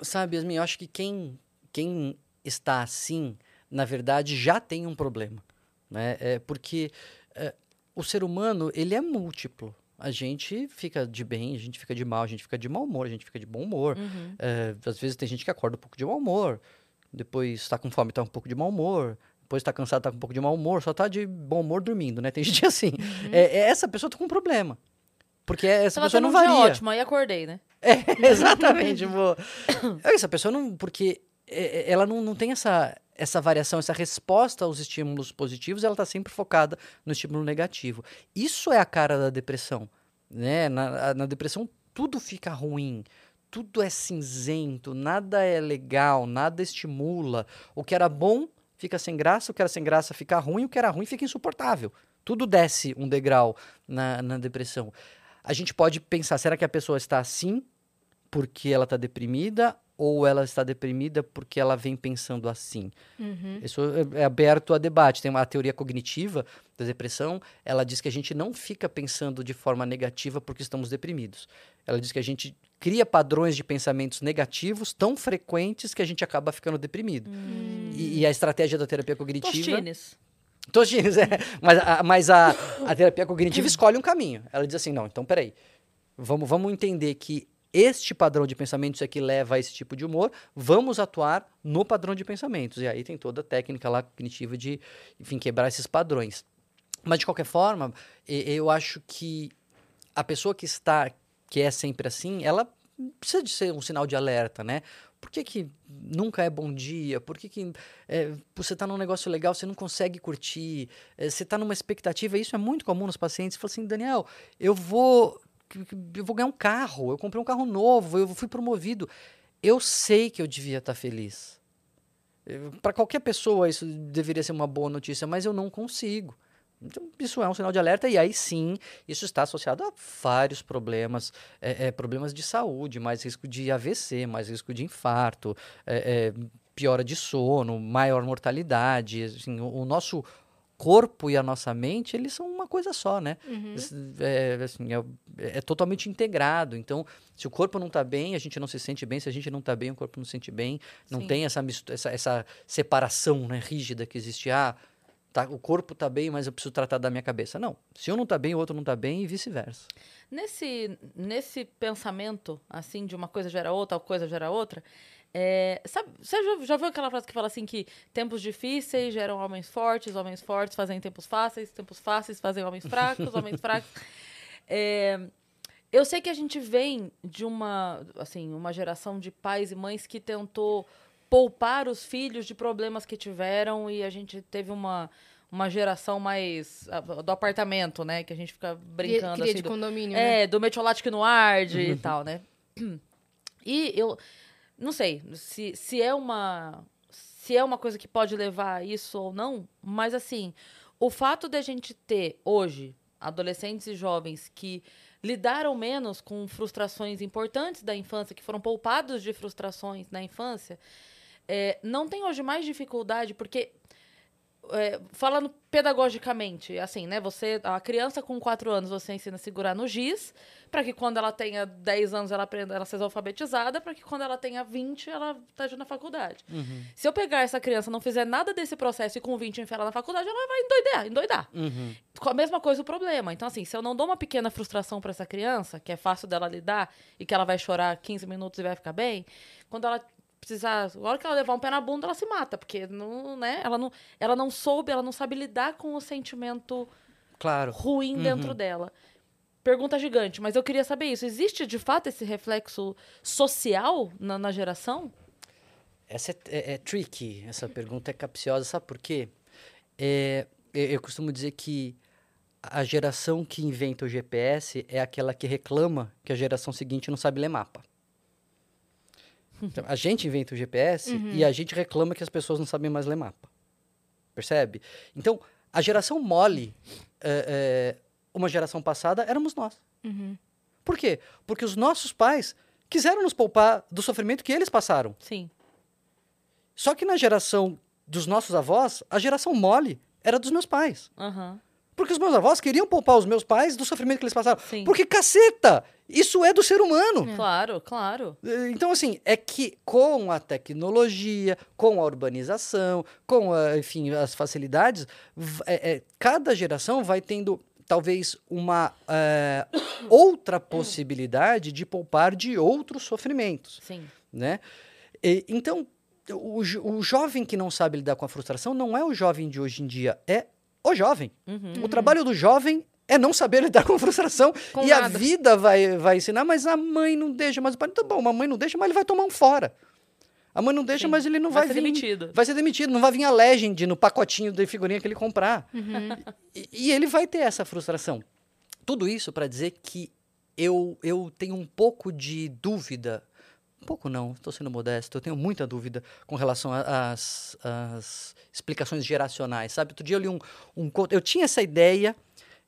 Sabe, Yasmin, eu acho que quem, quem está assim, na verdade, já tem um problema. Né? É porque é, o ser humano, ele é múltiplo. A gente fica de bem, a gente fica de mal, a gente fica de mau humor, a gente fica de bom humor. Uhum. É, às vezes tem gente que acorda um pouco de mau humor, depois está com fome, está um pouco de mau humor, depois está cansado, está com um pouco de mau humor, só está de bom humor dormindo, né? Tem gente assim. É, é, essa pessoa tá com um problema. Porque essa Tava pessoa tendo não um varia. ótimo, aí acordei, né? É, exatamente. Essa pessoa não. Porque é, é, ela não, não tem essa, essa variação, essa resposta aos estímulos positivos, ela está sempre focada no estímulo negativo. Isso é a cara da depressão. Né? Na, na depressão, tudo fica ruim. Tudo é cinzento, nada é legal, nada estimula. O que era bom fica sem graça, o que era sem graça fica ruim, o que era ruim fica insuportável. Tudo desce um degrau na, na depressão. A gente pode pensar, será que a pessoa está assim porque ela está deprimida ou ela está deprimida porque ela vem pensando assim? Uhum. Isso é é aberto a debate. Tem uma teoria cognitiva da depressão, ela diz que a gente não fica pensando de forma negativa porque estamos deprimidos. Ela diz que a gente cria padrões de pensamentos negativos tão frequentes que a gente acaba ficando deprimido. E, e a estratégia da terapia cognitiva... Tostines. Tostines, é. Mas, a, mas a, a terapia cognitiva escolhe um caminho. Ela diz assim, não, então peraí. Vamos, vamos entender que este padrão de pensamentos é que leva a esse tipo de humor. Vamos atuar no padrão de pensamentos. E aí tem toda a técnica lá cognitiva de, enfim, quebrar esses padrões. Mas, de qualquer forma, eu acho que a pessoa que está, que é sempre assim, ela precisa de ser um sinal de alerta, né? Por que, que nunca é bom dia? Por que, que é, você está num negócio legal, você não consegue curtir? É, você está numa expectativa, isso é muito comum nos pacientes. Você fala assim, Daniel, eu vou, eu vou ganhar um carro, eu comprei um carro novo, eu fui promovido. Eu sei que eu devia estar feliz. Para qualquer pessoa isso deveria ser uma boa notícia, mas eu não consigo. Então, isso é um sinal de alerta, e aí sim, isso está associado a vários problemas, é, é, problemas de saúde, mais risco de AVC, mais risco de infarto, é, é, piora de sono, maior mortalidade. Assim, o, o, nosso corpo e a nossa mente, eles são uma coisa só, né? Uhum. É, assim, é, é, totalmente integrado. Então, se o corpo não está bem, a gente não se sente bem. Se a gente não está bem, o corpo não se sente bem. Não sim. tem essa, essa, essa separação né, rígida que existe. Ah, Tá, o corpo tá bem, mas eu preciso tratar da minha cabeça. Não. Se um não tá bem, o outro não tá bem e vice-versa. Nesse, nesse pensamento, assim, de uma coisa gera outra, tal coisa gera outra, é, sabe, você já, já viu aquela frase que fala assim que tempos difíceis geram homens fortes, homens fortes fazem tempos fáceis, tempos fáceis fazem homens fracos, homens fracos. É, eu sei que a gente vem de uma, assim, uma geração de pais e mães que tentou poupar os filhos de problemas que tiveram e a gente teve uma uma geração mais do apartamento, né, que a gente fica brincando assim, de do, condomínio, é, né? do metiolate que não arde e tal, né? E eu não sei se, se é uma se é uma coisa que pode levar a isso ou não, mas assim, o fato de a gente ter hoje adolescentes e jovens que lidaram menos com frustrações importantes da infância, que foram poupados de frustrações na infância, é, não tem hoje mais dificuldade, porque é, falando pedagogicamente, assim, né? Você, a criança com 4 anos, você ensina a segurar no giz, para que quando ela tenha 10 anos ela aprenda, ela seja alfabetizada, para que quando ela tenha 20 ela esteja na faculdade. Uhum. Se eu pegar essa criança, não fizer nada desse processo e com 20 enfiar ela na faculdade, ela vai endoidar, endoidar. Uhum. Com a mesma coisa o problema. Então, assim, se eu não dou uma pequena frustração para essa criança, que é fácil dela lidar e que ela vai chorar 15 minutos e vai ficar bem, quando ela precisar. A hora que ela levar um pé na bunda, ela se mata, porque não, né, ela, não, ela não soube, ela não sabe lidar com o sentimento claro. ruim uhum. dentro dela. Pergunta gigante, mas eu queria saber isso. Existe de fato esse reflexo social na, na geração? Essa é, é, é, tricky, essa pergunta é capciosa, sabe por quê? É, eu costumo dizer que a geração que inventa o GPS é aquela que reclama que a geração seguinte não sabe ler mapa. Então, a gente inventa o GPS uhum. e a gente reclama que as pessoas não sabem mais ler mapa. Percebe? Então, a geração mole, é, é, uma geração passada, éramos nós. Uhum. Por quê? Porque os nossos pais quiseram nos poupar do sofrimento que eles passaram. Sim. Só que na geração dos nossos avós, a geração mole era dos meus pais. Uhum. Porque os meus avós queriam poupar os meus pais do sofrimento que eles passaram. Sim. Porque, caceta, isso é do ser humano. É. Claro, claro. Então, assim, é que com a tecnologia, com a urbanização, com, a, enfim, as facilidades, é, é, cada geração vai tendo talvez uma é, outra possibilidade de poupar de outros sofrimentos. Sim. Né? E, então, o, o jovem que não sabe lidar com a frustração não é o jovem de hoje em dia, é o jovem. Uhum. O trabalho do jovem é não saber lidar com frustração. Com e nada. a vida vai, vai ensinar, mas a mãe não deixa, mas o pai, tá bom, a mãe não deixa, mas ele vai tomar um fora. A mãe não deixa, Sim. mas ele não vai, vai ser vir, demitido. Vai ser demitido, não vai vir a legend no pacotinho de figurinha que ele comprar. Uhum. E, e, ele vai ter essa frustração. Tudo isso para dizer que eu, eu tenho um pouco de dúvida pouco não, estou sendo modesto, eu tenho muita dúvida com relação às explicações geracionais, sabe? Outro dia eu li um, um eu tinha essa ideia,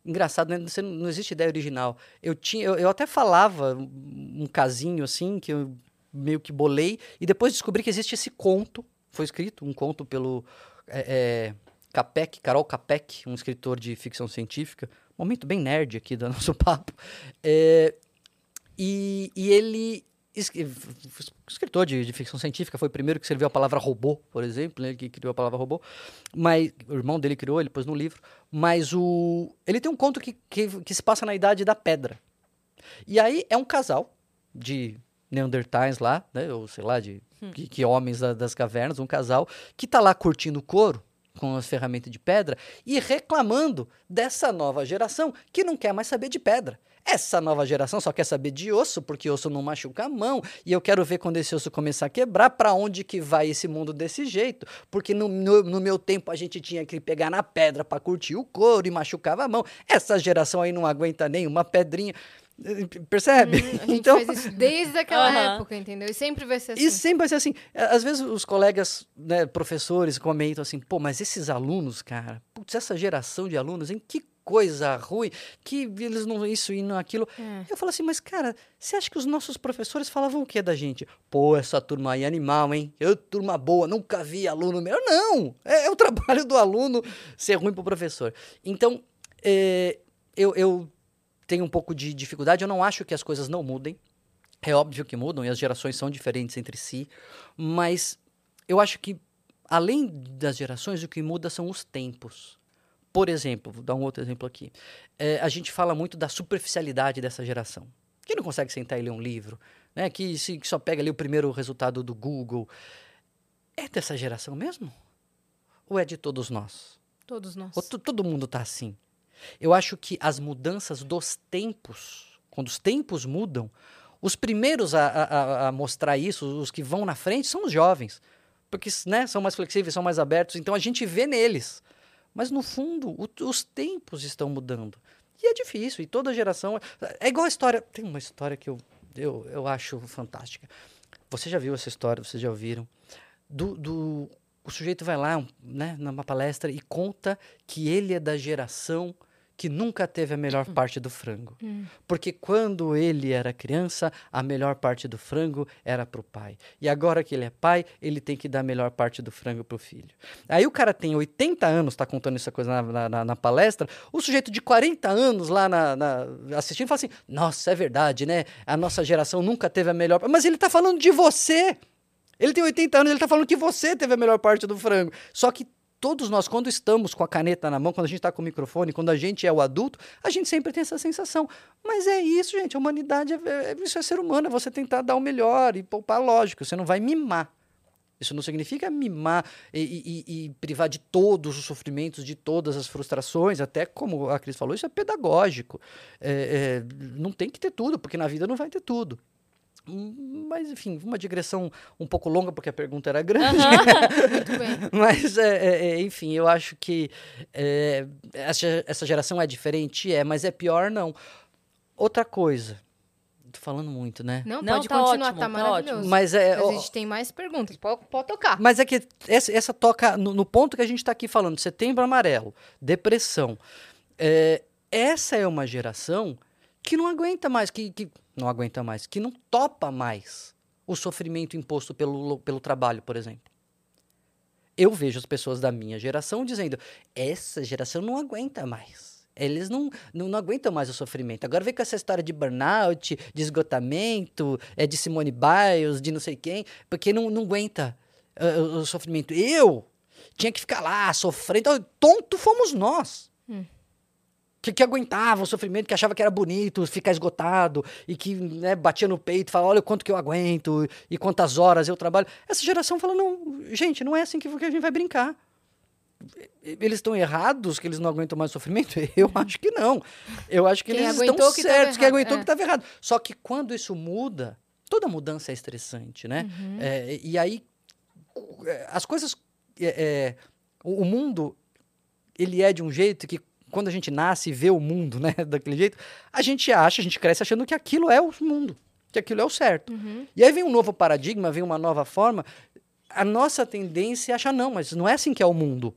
engraçado, né? Não, não existe ideia original. Eu, tinha, eu, eu até falava um casinho assim, que eu meio que bolei, e depois descobri que existe esse conto, foi escrito, um conto pelo é, é, Capek, Carol Capek, um escritor de ficção científica, momento bem nerd aqui do nosso papo, é, e, e ele escritor de, de, ficção científica, foi o primeiro que escreveu a palavra robô, por exemplo, né, que criou a palavra robô, mas o irmão dele criou, ele pôs no livro, mas o ele tem um conto que, que, que se passa na Idade da Pedra. E aí é um casal de Neandertais lá, né, ou sei lá, de hum. que, que, homens da, das cavernas, um casal, que está lá curtindo couro com as ferramentas de pedra e reclamando dessa nova geração que não quer mais saber de pedra Essa nova geração só quer saber de osso, porque osso não machuca a mão, e eu quero ver quando esse osso começar a quebrar, para onde que vai esse mundo desse jeito, porque no, no, no meu tempo a gente tinha que pegar na pedra para curtir o couro e machucava a mão. Essa geração aí não aguenta nenhuma pedrinha. Percebe? Hum, a gente então, faz isso desde aquela uhum. época, entendeu? E sempre vai ser assim. E sempre vai ser assim. Às vezes os colegas, né, professores, comentam assim, pô, mas esses alunos, cara, putz, essa geração de alunos, em que coisa ruim, que eles não isso e não aquilo. É. Eu falo assim, mas cara, você acha que os nossos professores falavam o que da gente? Pô, essa turma aí é animal, hein? Eu, turma boa, nunca vi aluno meu. Não! É, é o trabalho do aluno ser ruim pro professor. Então, é, eu, eu tenho um pouco de dificuldade. Eu não acho que as coisas não mudem. É óbvio que mudam e as gerações são diferentes entre si, mas eu acho que além das gerações, o que muda são os tempos. Por exemplo, vou dar um outro exemplo aqui. É, a gente fala muito da superficialidade dessa geração. Que não consegue sentar e ler um livro, né? que, se, que só pega ali o primeiro resultado do Google. É dessa geração mesmo? Ou é de todos nós? Todos nós. Ou todo mundo está assim? Eu acho que as mudanças dos tempos, quando os tempos mudam, os primeiros a, a, a, mostrar isso, os que vão na frente, são os jovens. Porque né, são mais flexíveis, são mais abertos, então a gente vê neles. Mas no fundo, o, os tempos estão mudando. E é difícil, e toda geração. É igual a história. Tem uma história que eu, eu, eu acho fantástica. Você já viu essa história, vocês já ouviram? Do, do, o sujeito vai lá, né, numa palestra e conta que ele é da geração que nunca teve a melhor hum. parte do frango. Hum. Porque quando ele era criança, a melhor parte do frango era para o pai. E agora que ele é pai, ele tem que dar a melhor parte do frango para o filho. Aí o cara tem 80 anos, está contando essa coisa na, na, na, palestra, o sujeito de 40 anos lá na, na, assistindo fala assim: Nossa, é verdade, né? A nossa geração nunca teve a melhor. Mas ele está falando de você. Ele tem 80 anos, ele está falando que você teve a melhor parte do frango. Só que todos nós, quando estamos com a caneta na mão, quando a gente está com o microfone, quando a gente é o adulto, a gente sempre tem essa sensação. Mas é isso, gente. A humanidade, é, é, isso é ser humano. É você tentar dar o melhor e poupar lógico. Você não vai mimar. Isso não significa mimar e, e, e, privar de todos os sofrimentos, de todas as frustrações, até como a Cris falou, isso é pedagógico. É, é, não tem que ter tudo, porque na vida não vai ter tudo. Mas, enfim, uma digressão um pouco longa, porque a pergunta era grande. Uhum. Muito bem. Mas, é, é, é, enfim, eu acho que é, essa, essa geração é diferente, é, mas é pior, não. Outra coisa. Tô falando muito, né? Não, não pode tá continuar, ótimo, tá, tá maravilhoso. Ótimo. Mas é, a gente tem mais perguntas, pode, pode tocar. Mas é que essa, essa toca no, no, ponto que a gente está aqui falando, setembro amarelo, depressão. É, essa é uma geração que não aguenta mais, que, que não aguenta mais, que não topa mais o sofrimento imposto pelo, pelo trabalho, por exemplo. Eu vejo as pessoas da minha geração dizendo: essa geração não aguenta mais. Eles não, não, não aguentam mais o sofrimento. Agora vem com essa história de burnout, de esgotamento, é de Simone Biles, de não sei quem, porque não, não aguenta uh, o sofrimento. Eu tinha que ficar lá sofrendo. Tonto fomos nós. Hum que, que aguentava o sofrimento, que achava que era bonito ficar esgotado e que né, batia no peito e falava, olha o quanto que eu aguento e quantas horas eu trabalho. Essa geração fala, não, gente, não é assim que, que a gente vai brincar. Eles estão errados que eles não aguentam mais o sofrimento? Eu acho que não. Eu acho que Quem eles estão que certos, quem aguentou é. que estava errado. Só que quando isso muda, toda mudança é estressante, né? Uhum. É, e aí, as coisas... É, é o mundo, ele é de um jeito que quando a gente nasce e vê o mundo, né, daquele jeito, a gente acha, a gente cresce achando que aquilo é o mundo, que aquilo é o certo. Uhum. E aí vem um novo paradigma, vem uma nova forma. A nossa tendência é achar, não, mas não é assim que é o mundo.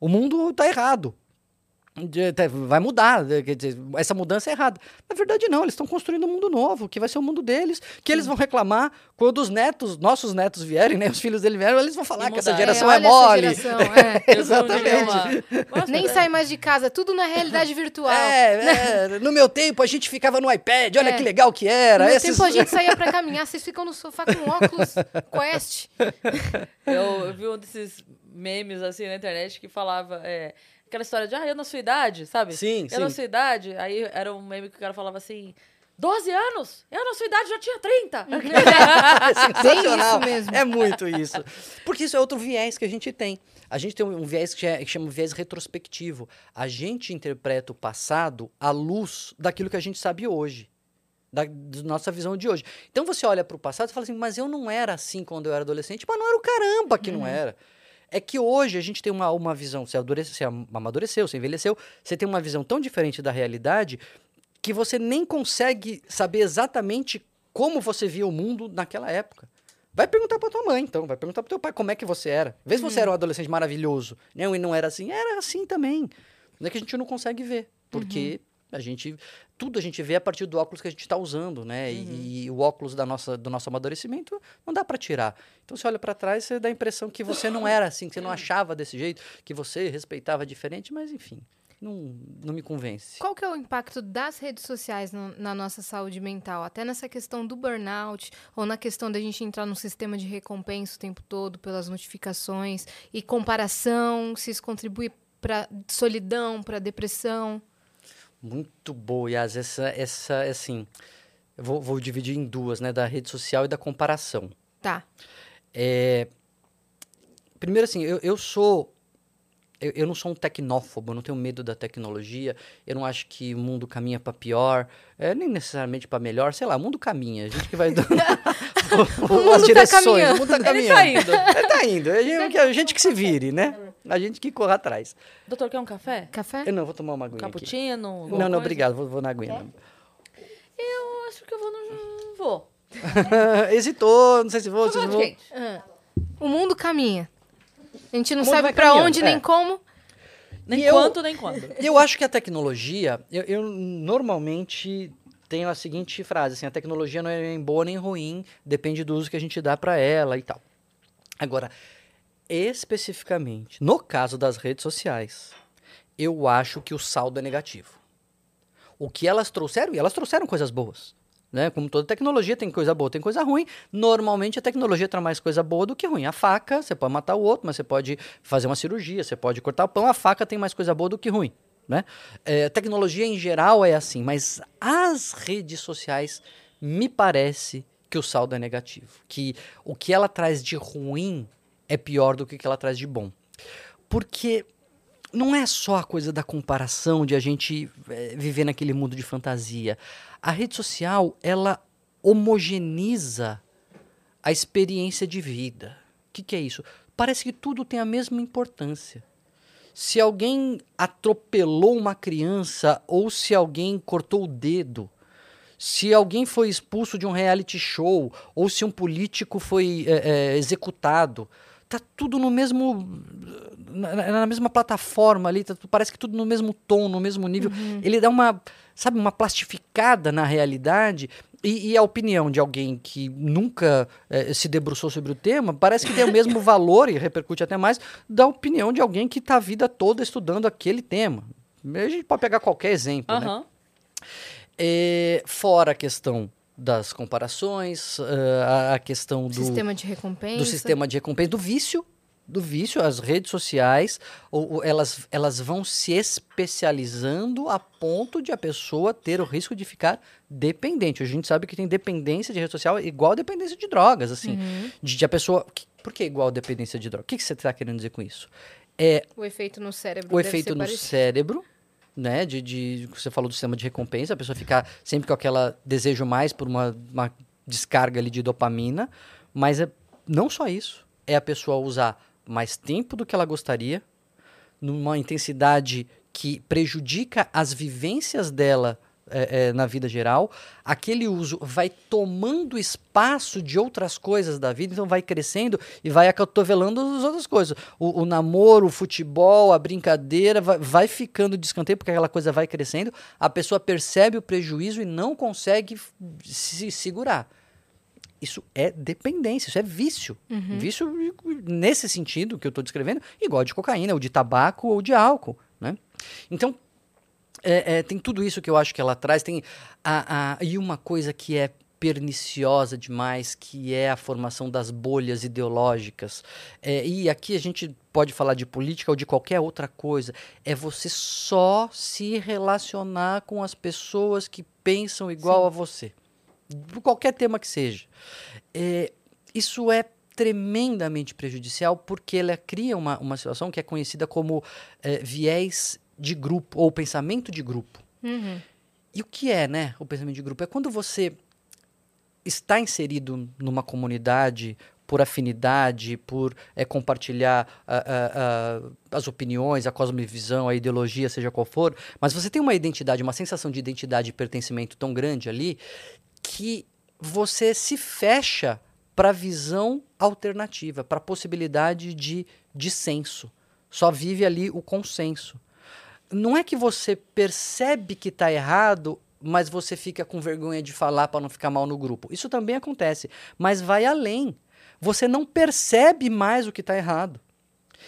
O mundo está errado vai mudar, né, quer dizer, essa mudança é errada. Na verdade, não, eles estão construindo um mundo novo, que vai ser o mundo deles, que eles vão reclamar quando os netos, nossos netos vierem, né, os filhos deles vierem, eles vão falar que essa geração é, é mole. Geração, é. Exatamente. Nem sai mais de casa, tudo na realidade virtual. É, é, no meu tempo a gente ficava no iPad, olha é. que legal que era. No meu Esses... tempo a gente saía para caminhar, vocês ficam no sofá com óculos Quest. Eu, eu vi um desses memes assim na internet que falava... É, Aquela história de, ah, eu na sua idade, sabe? Sim, eu sim. na sua idade. Aí era um meme que o cara falava assim. 12 anos? Eu, na sua idade, já tinha 30. É sensacional. isso mesmo. É muito isso. Porque isso é outro viés que a gente tem. A gente tem um viés que, é, que chama viés retrospectivo. A gente interpreta o passado à luz daquilo que a gente sabe hoje. Da, da nossa visão de hoje. Então você olha para o passado e fala assim, mas eu não era assim quando eu era adolescente. Mas não era o caramba que não era. É que hoje a gente tem uma, uma visão, você, você amadureceu, você envelheceu, você tem uma visão tão diferente da realidade que você nem consegue saber exatamente como você via o mundo naquela época. Vai perguntar pra tua mãe, então, vai perguntar pro teu pai como é que você era. Vê se você era um adolescente maravilhoso. Não, e não era assim. Era assim também. Não é que a gente não consegue ver, porque a gente tudo a gente vê a partir do óculos que a gente está usando, né? E, e o óculos da nossa, do nosso amadurecimento não dá para tirar. Então você olha para trás, você dá a impressão que você não era assim, que você não achava desse jeito, que você respeitava diferente, mas enfim, não, não me convence. Qual que é o impacto das redes sociais no- na nossa saúde mental? Até nessa questão do burnout, ou na questão da gente entrar num sistema de recompensa o tempo todo pelas notificações e comparação, se isso contribui para solidão, para depressão. Muito boa, Yas. Essa, essa, assim, eu vou, vou dividir em duas, né? Da rede social e da comparação. Tá. É, primeiro, assim, eu, eu sou. Eu, eu não sou um tecnófobo, eu não tenho medo da tecnologia, eu não acho que o mundo caminha para pior, é, nem necessariamente para melhor, sei lá, o mundo caminha, a gente que vai dando o- o- mundo as tá direções, caminhando. o mundo tá Ele caminhando. tá indo. Ele tá indo, a gente, a gente que se vire, né? A gente que corra atrás. Doutor, quer um café? Café? Eu não, vou tomar uma aguinha. Cappuccino? Não, não, coisa? obrigado, vou, vou na aguinha. mesmo. Eu acho que eu vou no... Vou. Hesitou, não sei se vou, se vou. Ah. O mundo caminha. A gente não sabe para onde é. nem como. Nem E eu- quanto, nem quando. Eu acho que a tecnologia, eu, eu normalmente tenho a seguinte frase, assim, a tecnologia não é nem boa nem ruim, depende do uso que a gente dá para ela e tal. Agora, especificamente, no caso das redes sociais, eu acho que o saldo é negativo. O que elas trouxeram, e elas trouxeram coisas boas. Né? Como toda tecnologia, tem coisa boa, tem coisa ruim. Normalmente a tecnologia traz mais coisa boa do que ruim. A faca, você pode matar o outro, mas você pode fazer uma cirurgia, você pode cortar o pão. A faca tem mais coisa boa do que ruim. Né? É, tecnologia em geral é assim, mas as redes sociais me parece que o saldo é negativo. Que o que ela traz de ruim é pior do que o que ela traz de bom. Porque não é só a coisa da comparação, de a gente eh, viver naquele mundo de fantasia. A rede social, ela homogeneiza a experiência de vida. O que, que é isso? Parece que tudo tem a mesma importância. Se alguém atropelou uma criança ou se alguém cortou o dedo, se alguém foi expulso de um reality show ou se um político foi eh, eh, executado, tá tudo no mesmo na, na mesma plataforma ali, tá, parece que tudo no mesmo tom, no mesmo nível. Ele dá uma, sabe, uma plastificada na realidade. E, e a opinião de alguém que nunca eh, se debruçou sobre o tema parece que tem o mesmo valor e repercute até mais da opinião de alguém que está a vida toda estudando aquele tema. A gente pode pegar qualquer exemplo, né? Aham. É, fora a questão das comparações, eh, a- a questão do Sistema de recompensa. do sistema de recompensa, do vício, do vício, as redes sociais, ou, ou elas, elas vão se especializando a ponto de a pessoa ter o risco de ficar dependente. A gente sabe que tem dependência de rede social igual a dependência de drogas, assim. Uhum. De, de a pessoa... que- Por que igual dependência de drogas? O que, que você está querendo dizer com isso? É O efeito no cérebro. o efeito no parecido. cérebro, né? De, de você falou do sistema de recompensa, a pessoa ficar sempre com aquela desejo mais por uma, uma descarga ali de dopamina, mas é não só isso, é a pessoa usar mais tempo do que ela gostaria, numa intensidade que prejudica as vivências dela é, é, na vida geral, aquele uso vai tomando espaço de outras coisas da vida, então vai crescendo e vai acotovelando as outras coisas. O, o namoro, o futebol, a brincadeira vai, vai ficando de escanteio porque aquela coisa vai crescendo, a pessoa percebe o prejuízo e não consegue se segurar. Isso é dependência, isso é vício. Vício nesse sentido que eu estou descrevendo, igual de cocaína, ou de tabaco, ou de álcool. Né? Então, é, é, tem tudo isso que eu acho que ela traz. Tem a, a- e uma coisa que é perniciosa demais, que é a formação das bolhas ideológicas. É, e aqui a gente pode falar de política ou de qualquer outra coisa. É você só se relacionar com as pessoas que pensam igual a você. Por qualquer tema que seja. É, isso é tremendamente prejudicial porque ela cria uma, uma situação que é conhecida como é, viés de grupo ou pensamento de grupo. Uhum. E o que é, né, o pensamento de grupo? É quando você está inserido numa comunidade por afinidade, por é, compartilhar ah, ah, ah, as opiniões, a cosmovisão, a ideologia, seja qual for, mas você tem uma identidade, uma sensação de identidade e pertencimento tão grande ali que você se fecha para a visão alternativa, para a possibilidade de dissenso. Só vive ali o consenso. Não é que você percebe que está errado, mas você fica com vergonha de falar para não ficar mal no grupo. Isso também acontece, mas vai além. Você não percebe mais o que está errado.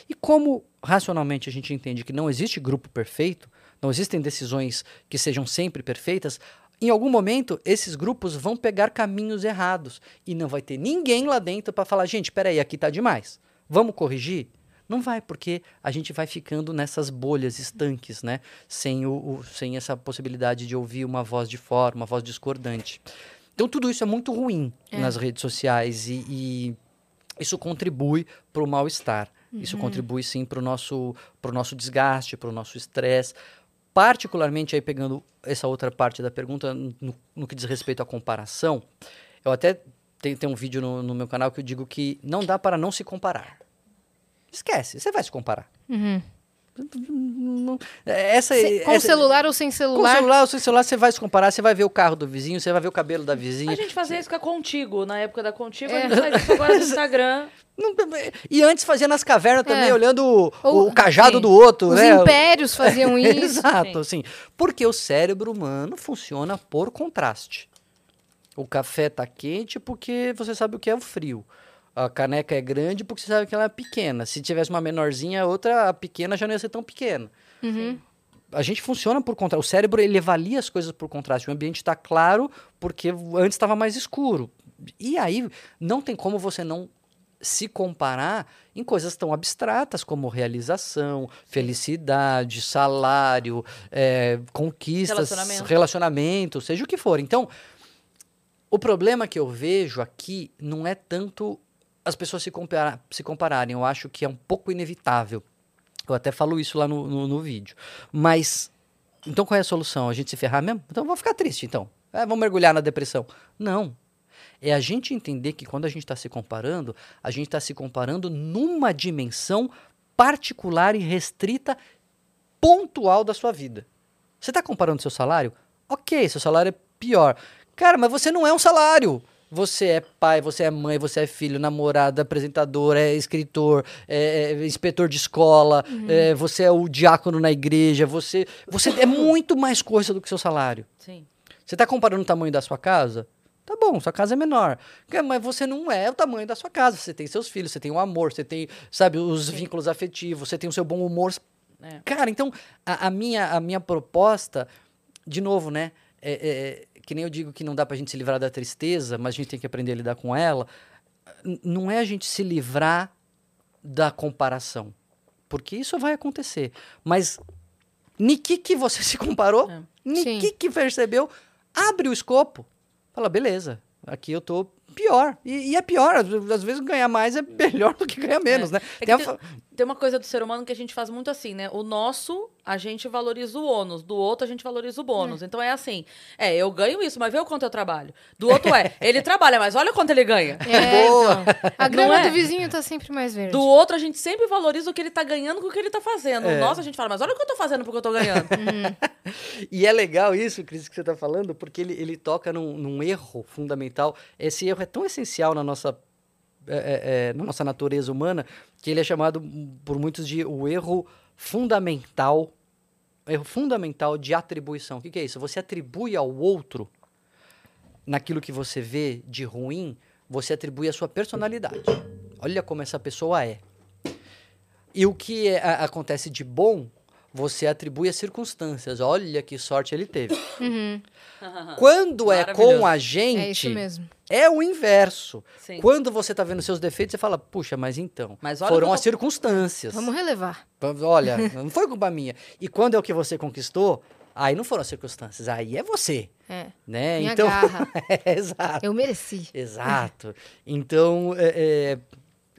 E como racionalmente a gente entende que não existe grupo perfeito, não existem decisões que sejam sempre perfeitas, em algum momento esses grupos vão pegar caminhos errados e não vai ter ninguém lá dentro para falar, gente, peraí, aqui está demais. Vamos corrigir? Não vai, porque a gente vai ficando nessas bolhas estanques, né? Sem, o, o, sem essa possibilidade de ouvir uma voz de fora, uma voz discordante. Então, tudo isso é muito ruim É. nas redes sociais e, e isso contribui para o mal-estar. Isso Uhum. contribui, sim, para o nosso, pro nosso desgaste, para o nosso estresse. Particularmente, aí pegando essa outra parte da pergunta, no, no que diz respeito à comparação, eu até tenho, tenho um vídeo no, no meu canal que eu digo que não dá para não se comparar. Esquece, você vai se comparar. Uhum. Essa, com essa- celular ou sem com o celular? celular ou sem celular, você vai se comparar, você vai ver o carro do vizinho, você vai ver o cabelo da vizinha. A gente fazia isso com a Contigo, na época da Contigo, É. a gente faz isso agora no Instagram. E antes fazia nas cavernas também, É. olhando o, Ou- o cajado sim. do outro, Os né? impérios faziam isso. Exato, assim. Porque o cérebro humano funciona por contraste. O café tá quente porque você sabe o que é o frio. A caneca é grande porque você sabe que ela é pequena. Se tivesse uma menorzinha, a outra a pequena já não ia ser tão pequena. Uhum. A gente funciona por contraste. O cérebro ele avalia as coisas por contraste. O ambiente está claro porque antes estava mais escuro. E aí não tem como você não se comparar em coisas tão abstratas como realização, felicidade, salário, é, conquistas, Relacionamento. relacionamento, seja o que for. Então, o problema que eu vejo aqui não é tanto as pessoas se, se compararem. Eu acho que é um pouco inevitável. Eu até falo isso lá no, no, no vídeo. Mas, então qual é a solução? A gente se ferrar mesmo? Então vamos ficar triste, então. É, vamos mergulhar na depressão. Não. É a gente entender que quando a gente está se comparando, a gente está se comparando numa dimensão particular e restrita, pontual da sua vida. Você está comparando seu salário? Ok, seu salário é pior. Cara, mas você não é um salário. Você é pai, você é mãe, você é filho, namorado, apresentador, é escritor, é, é inspetor de escola, é, você é o diácono na igreja, você, você é muito mais coisa do que seu salário. Sim. Você está comparando o tamanho da sua casa? Tá bom, sua casa é menor. Mas você não é o tamanho da sua casa. Você tem seus filhos, você tem o amor, você tem, sabe, os vínculos afetivos, você tem o seu bom humor. É. Cara, então, a, a minha, a minha proposta, de novo, né? É, é, que nem eu digo que não dá pra gente se livrar da tristeza, mas a gente tem que aprender a lidar com ela. Não é a gente se livrar da comparação. Porque isso vai acontecer. Mas ni que você se comparou? É. Ni Sim. que percebeu? Abre o escopo. Fala, beleza, aqui eu tô pior. E, e é pior, às ve- às vezes ganhar mais é melhor do que ganhar menos, né? É Tem a fa- Tem uma coisa do ser humano que a gente faz muito assim, né? O nosso, a gente valoriza o ônus. Do outro, a gente valoriza o bônus. Então é assim. É, eu ganho isso, mas vê o quanto eu trabalho. Do outro é, ele trabalha, mas olha o quanto ele ganha. É, Boa. então. A grama é? do vizinho tá sempre mais verde. Do outro, a gente sempre valoriza o que ele tá ganhando com o que ele tá fazendo. É. O nosso, a gente fala, mas olha o que eu tô fazendo porque eu tô ganhando. E é legal isso, Cris, que você está falando, porque ele, ele toca num, num erro fundamental. Esse erro é tão essencial na nossa, é, é, é, na nossa natureza humana que ele é chamado por muitos de o erro fundamental, erro fundamental de atribuição. O que, que é isso? Você atribui ao outro, naquilo que você vê de ruim, você atribui a sua personalidade. Olha como essa pessoa é. E o que é- acontece de bom, você atribui às circunstâncias. Olha que sorte ele teve. Uhum. Quando é com a É isso gente, mesmo. é o inverso. Sim. Quando você tá vendo seus defeitos, você fala, puxa, mas então, Mas foram eu as circunstâncias. Vamos relevar. Olha, não foi culpa minha. E quando é o que você conquistou, aí não foram as circunstâncias, aí é você. É. né? Minha então, garra. é, exato. Eu mereci. Exato. Então, é, é,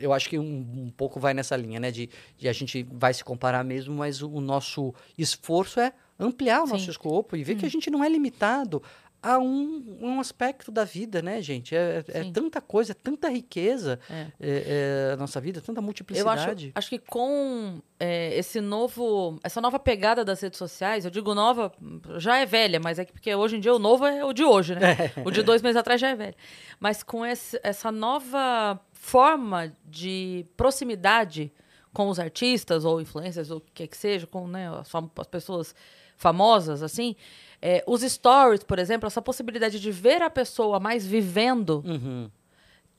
eu acho que um, um pouco vai nessa linha, né? De, de a gente vai se comparar mesmo, mas o, o nosso esforço é ampliar o nosso Sim. escopo e ver que a gente não é limitado a um, um aspecto da vida, né, gente? É, é Sim. tanta coisa, é tanta riqueza É. é, é, a nossa vida, tanta Eu acho, multiplicidade. acho que com é, esse novo, essa nova pegada das redes sociais, eu digo nova, já é velha, mas é que porque hoje em dia o novo é o de hoje, né? O de dois meses atrás já é velho. Mas com esse- essa nova forma de proximidade com os artistas ou influencers ou o que quer que seja, com né, as, as pessoas famosas, assim, é, os stories, por exemplo, essa possibilidade de ver a pessoa mais vivendo Uhum.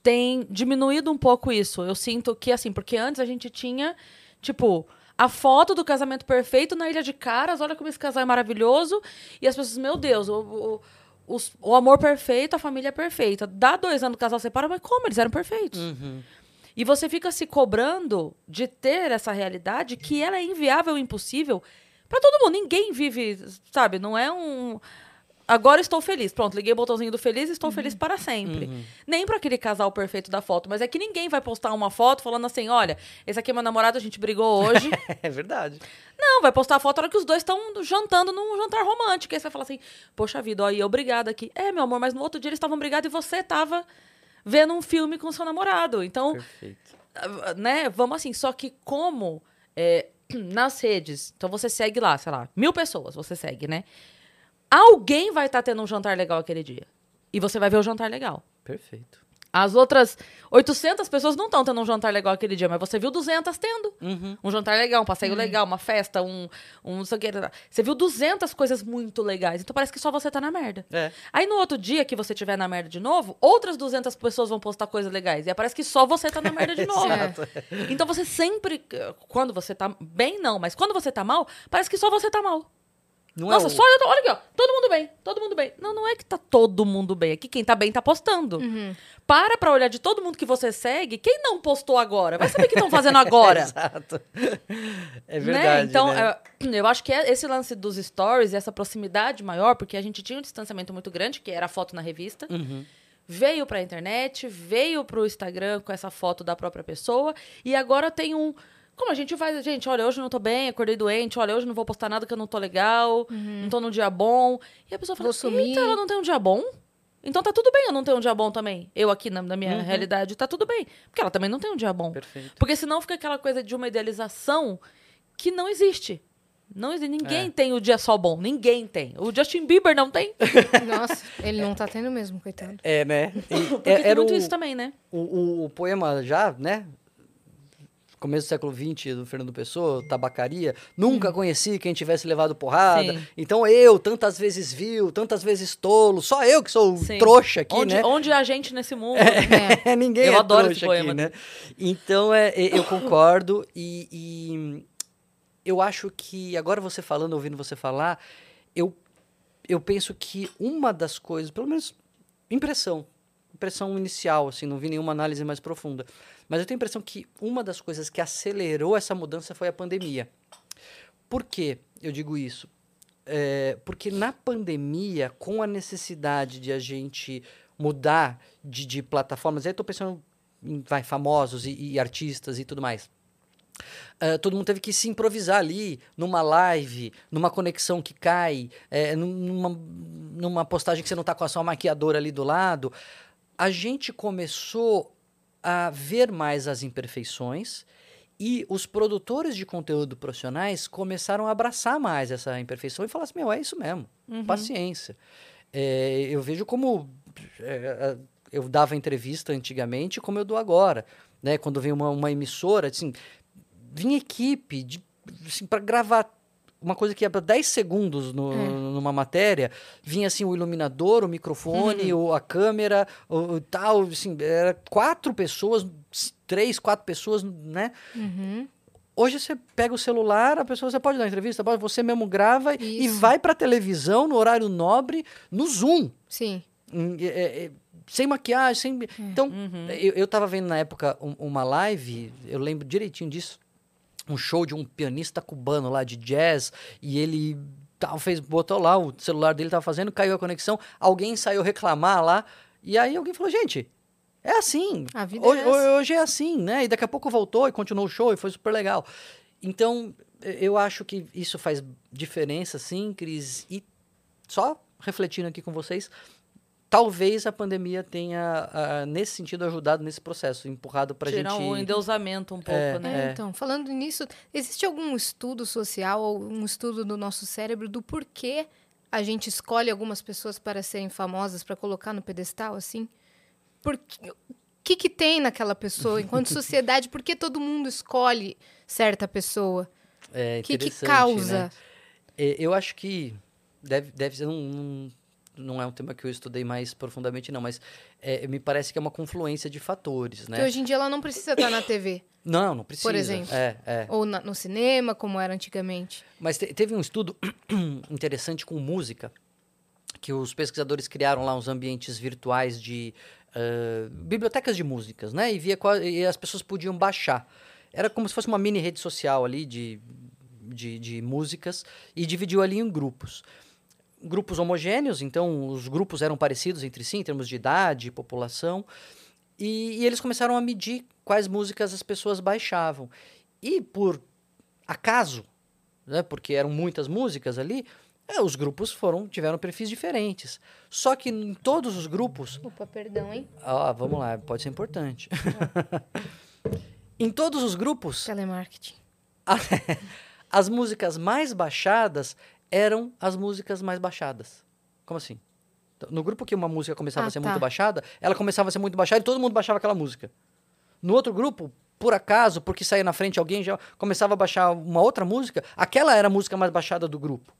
tem diminuído um pouco isso. Eu sinto que, assim, porque antes a gente tinha, tipo, a foto do casamento perfeito na Ilha de Caras, olha como esse casal é maravilhoso, e as pessoas, meu Deus, o, o, os- o amor perfeito, a família perfeita. Dá dois anos o casal separa, mas como? Eles eram perfeitos. Uhum. E você fica se cobrando de ter essa realidade que ela é inviável e impossível pra todo mundo. Ninguém vive, sabe? Não é um. Agora estou feliz. Pronto, liguei o botãozinho do feliz e estou feliz para sempre. Nem para aquele casal perfeito da foto, mas é que ninguém vai postar uma foto falando assim: olha, esse aqui é meu namorado, a gente brigou hoje. É verdade. Não, vai postar a foto na hora que os dois estão jantando num jantar romântico. Aí você vai falar assim: Poxa vida, ó, e eu brigada aqui. É, meu amor, mas no outro dia eles estavam brigados e você tava vendo um filme com seu namorado. Então, Perfeito. né, vamos assim, só que como é, nas redes, então você segue lá, sei lá, mil pessoas você segue, né? Alguém vai estar tendo um jantar legal aquele dia. E você vai ver o jantar legal. Perfeito. As outras 800 pessoas não estão tendo um jantar legal aquele dia, mas você viu 200 tendo. Uhum. Um jantar legal, um passeio legal, uma festa, um, um não sei o que. Você viu 200 coisas muito legais. Então parece que só você tá na merda. É. Aí no outro dia que você tiver na merda de novo, outras 200 pessoas vão postar coisas legais. E aí parece que só você tá na merda de novo. Exato. Então você sempre, quando você tá bem, não, mas quando você tá mal, parece que só você tá mal. Não Nossa, é o- só eu tô, olha aqui, ó, todo mundo bem, todo mundo bem. Não, não é que tá todo mundo bem, é que quem tá bem tá postando. Para pra olhar de todo mundo que você segue, quem não postou agora? Vai saber o que estão fazendo agora. Exato. É né? verdade. Então, né? é, eu acho que é esse lance dos stories essa proximidade maior, porque a gente tinha um distanciamento muito grande, que era a foto na revista. Uhum. Veio pra internet, veio pro Instagram com essa foto da própria pessoa, e agora tem um. Como a gente faz, gente, olha, hoje eu não tô bem, acordei doente, olha, hoje eu não vou postar nada que eu não tô legal, não tô num dia bom. E a pessoa fala, Vou sumir. Eita, ela não tem um dia bom? Então tá tudo bem eu não ter um dia bom também. Eu aqui na, na minha realidade, tá tudo bem. Porque ela também não tem um dia bom. Perfeito. Porque senão fica aquela coisa de uma idealização que não existe. Não existe. Ninguém tem o dia só bom. Ninguém tem. O Justin Bieber não tem. Nossa, ele não tá tendo mesmo, coitado. É, né? E Porque é- tem era muito o, isso também, né? o, o- o poema já, né? Começo do século XX, do Fernando Pessoa, Tabacaria. Nunca conheci quem tivesse levado porrada. Sim. Então eu, tantas vezes vil, tantas vezes tolo. Só eu que sou Sim. trouxa aqui, onde, né? onde a gente nesse mundo. É. Ninguém Eu é adoro trouxa esse poema. aqui, né? Então, é, eu concordo e, e eu acho que, agora você falando, ouvindo você falar, eu, eu penso que uma das coisas, pelo menos impressão, impressão inicial, assim, não vi nenhuma análise mais profunda, mas eu tenho a impressão que uma das coisas que acelerou essa mudança foi a pandemia. Por que eu digo isso? É, porque na pandemia, com a necessidade de a gente mudar de, de plataformas, aí tô pensando em vai, famosos e, e artistas e tudo mais. Ah, todo mundo teve que se improvisar ali, numa live, numa conexão que cai, é, num- numa, numa postagem que você não tá com a sua maquiadora ali do lado. A gente começou a ver mais as imperfeições e os produtores de conteúdo profissionais começaram a abraçar mais essa imperfeição e falar assim, meu, é isso mesmo, paciência. É, eu vejo como é, eu dava entrevista antigamente como eu dou agora, né? Quando vem uma, uma emissora, assim, vinha equipe de, assim, para gravar uma coisa que ia para 10 segundos no- numa matéria, vinha assim o iluminador, o microfone, o, a câmera, o, o tal, assim, era quatro pessoas, três, quatro pessoas, né? Uhum. Hoje você pega o celular, a pessoa você pode dar entrevista, pode, você mesmo grava e Isso. vai para televisão no horário nobre, no Zoom. Sim. Hum, é, é, é, sem maquiagem, sem. Então, eu, eu tava vendo na época um- uma live, eu lembro direitinho disso, um show de um pianista cubano lá de jazz, e ele tal, fez, botou lá, o celular dele tava fazendo, caiu a conexão, alguém saiu reclamar lá, e aí alguém falou, gente, é assim. A vida hoje, é essa. hoje é assim, né? E daqui a pouco voltou e continuou o show e foi super legal. Então, eu acho que isso faz diferença, sim, Cris. E só refletindo aqui com vocês, talvez a pandemia tenha, ah, nesse sentido, ajudado nesse processo, empurrado pra Tirar gente. um endeusamento um pouco, É, né? É, então, falando nisso, existe algum estudo social ou um estudo do nosso cérebro do porquê a gente escolhe algumas pessoas para serem famosas, para colocar no pedestal, assim? Por que- o que, que tem naquela pessoa? Enquanto sociedade, por que todo mundo escolhe certa pessoa? É O que, que causa? né? É, Eu acho que deve, deve ser um, um- não é um tema que eu estudei mais profundamente, não, mas é, me parece que é uma confluência de fatores, né? Que hoje em dia ela não precisa estar na TV Não, não precisa. exemplo. É, é. ou na- no cinema, como era antigamente. Mas te- teve um estudo interessante com música, que os pesquisadores criaram lá uns ambientes virtuais de ah, bibliotecas de músicas, né? E, via qual- e as pessoas podiam baixar. Era como se fosse uma mini rede social ali de, de, de músicas e dividiu ali em grupos. Grupos homogêneos, então os grupos eram parecidos entre si em termos de idade, população. E, e eles começaram a medir quais músicas as pessoas baixavam. E por acaso, né, porque eram muitas músicas ali, é, os grupos foram tiveram perfis diferentes. Só que em todos os grupos, Opa, perdão, hein? ó, vamos lá, pode ser importante. em todos os grupos, Telemarketing. as músicas mais baixadas eram as músicas mais baixadas. Como assim? Então, No grupo que uma música começava Ah, a ser tá. muito baixada, ela começava a ser muito baixada e todo mundo baixava aquela música. No outro grupo, por acaso, porque saía na frente alguém já começava a baixar uma outra música, aquela era a música mais baixada do grupo.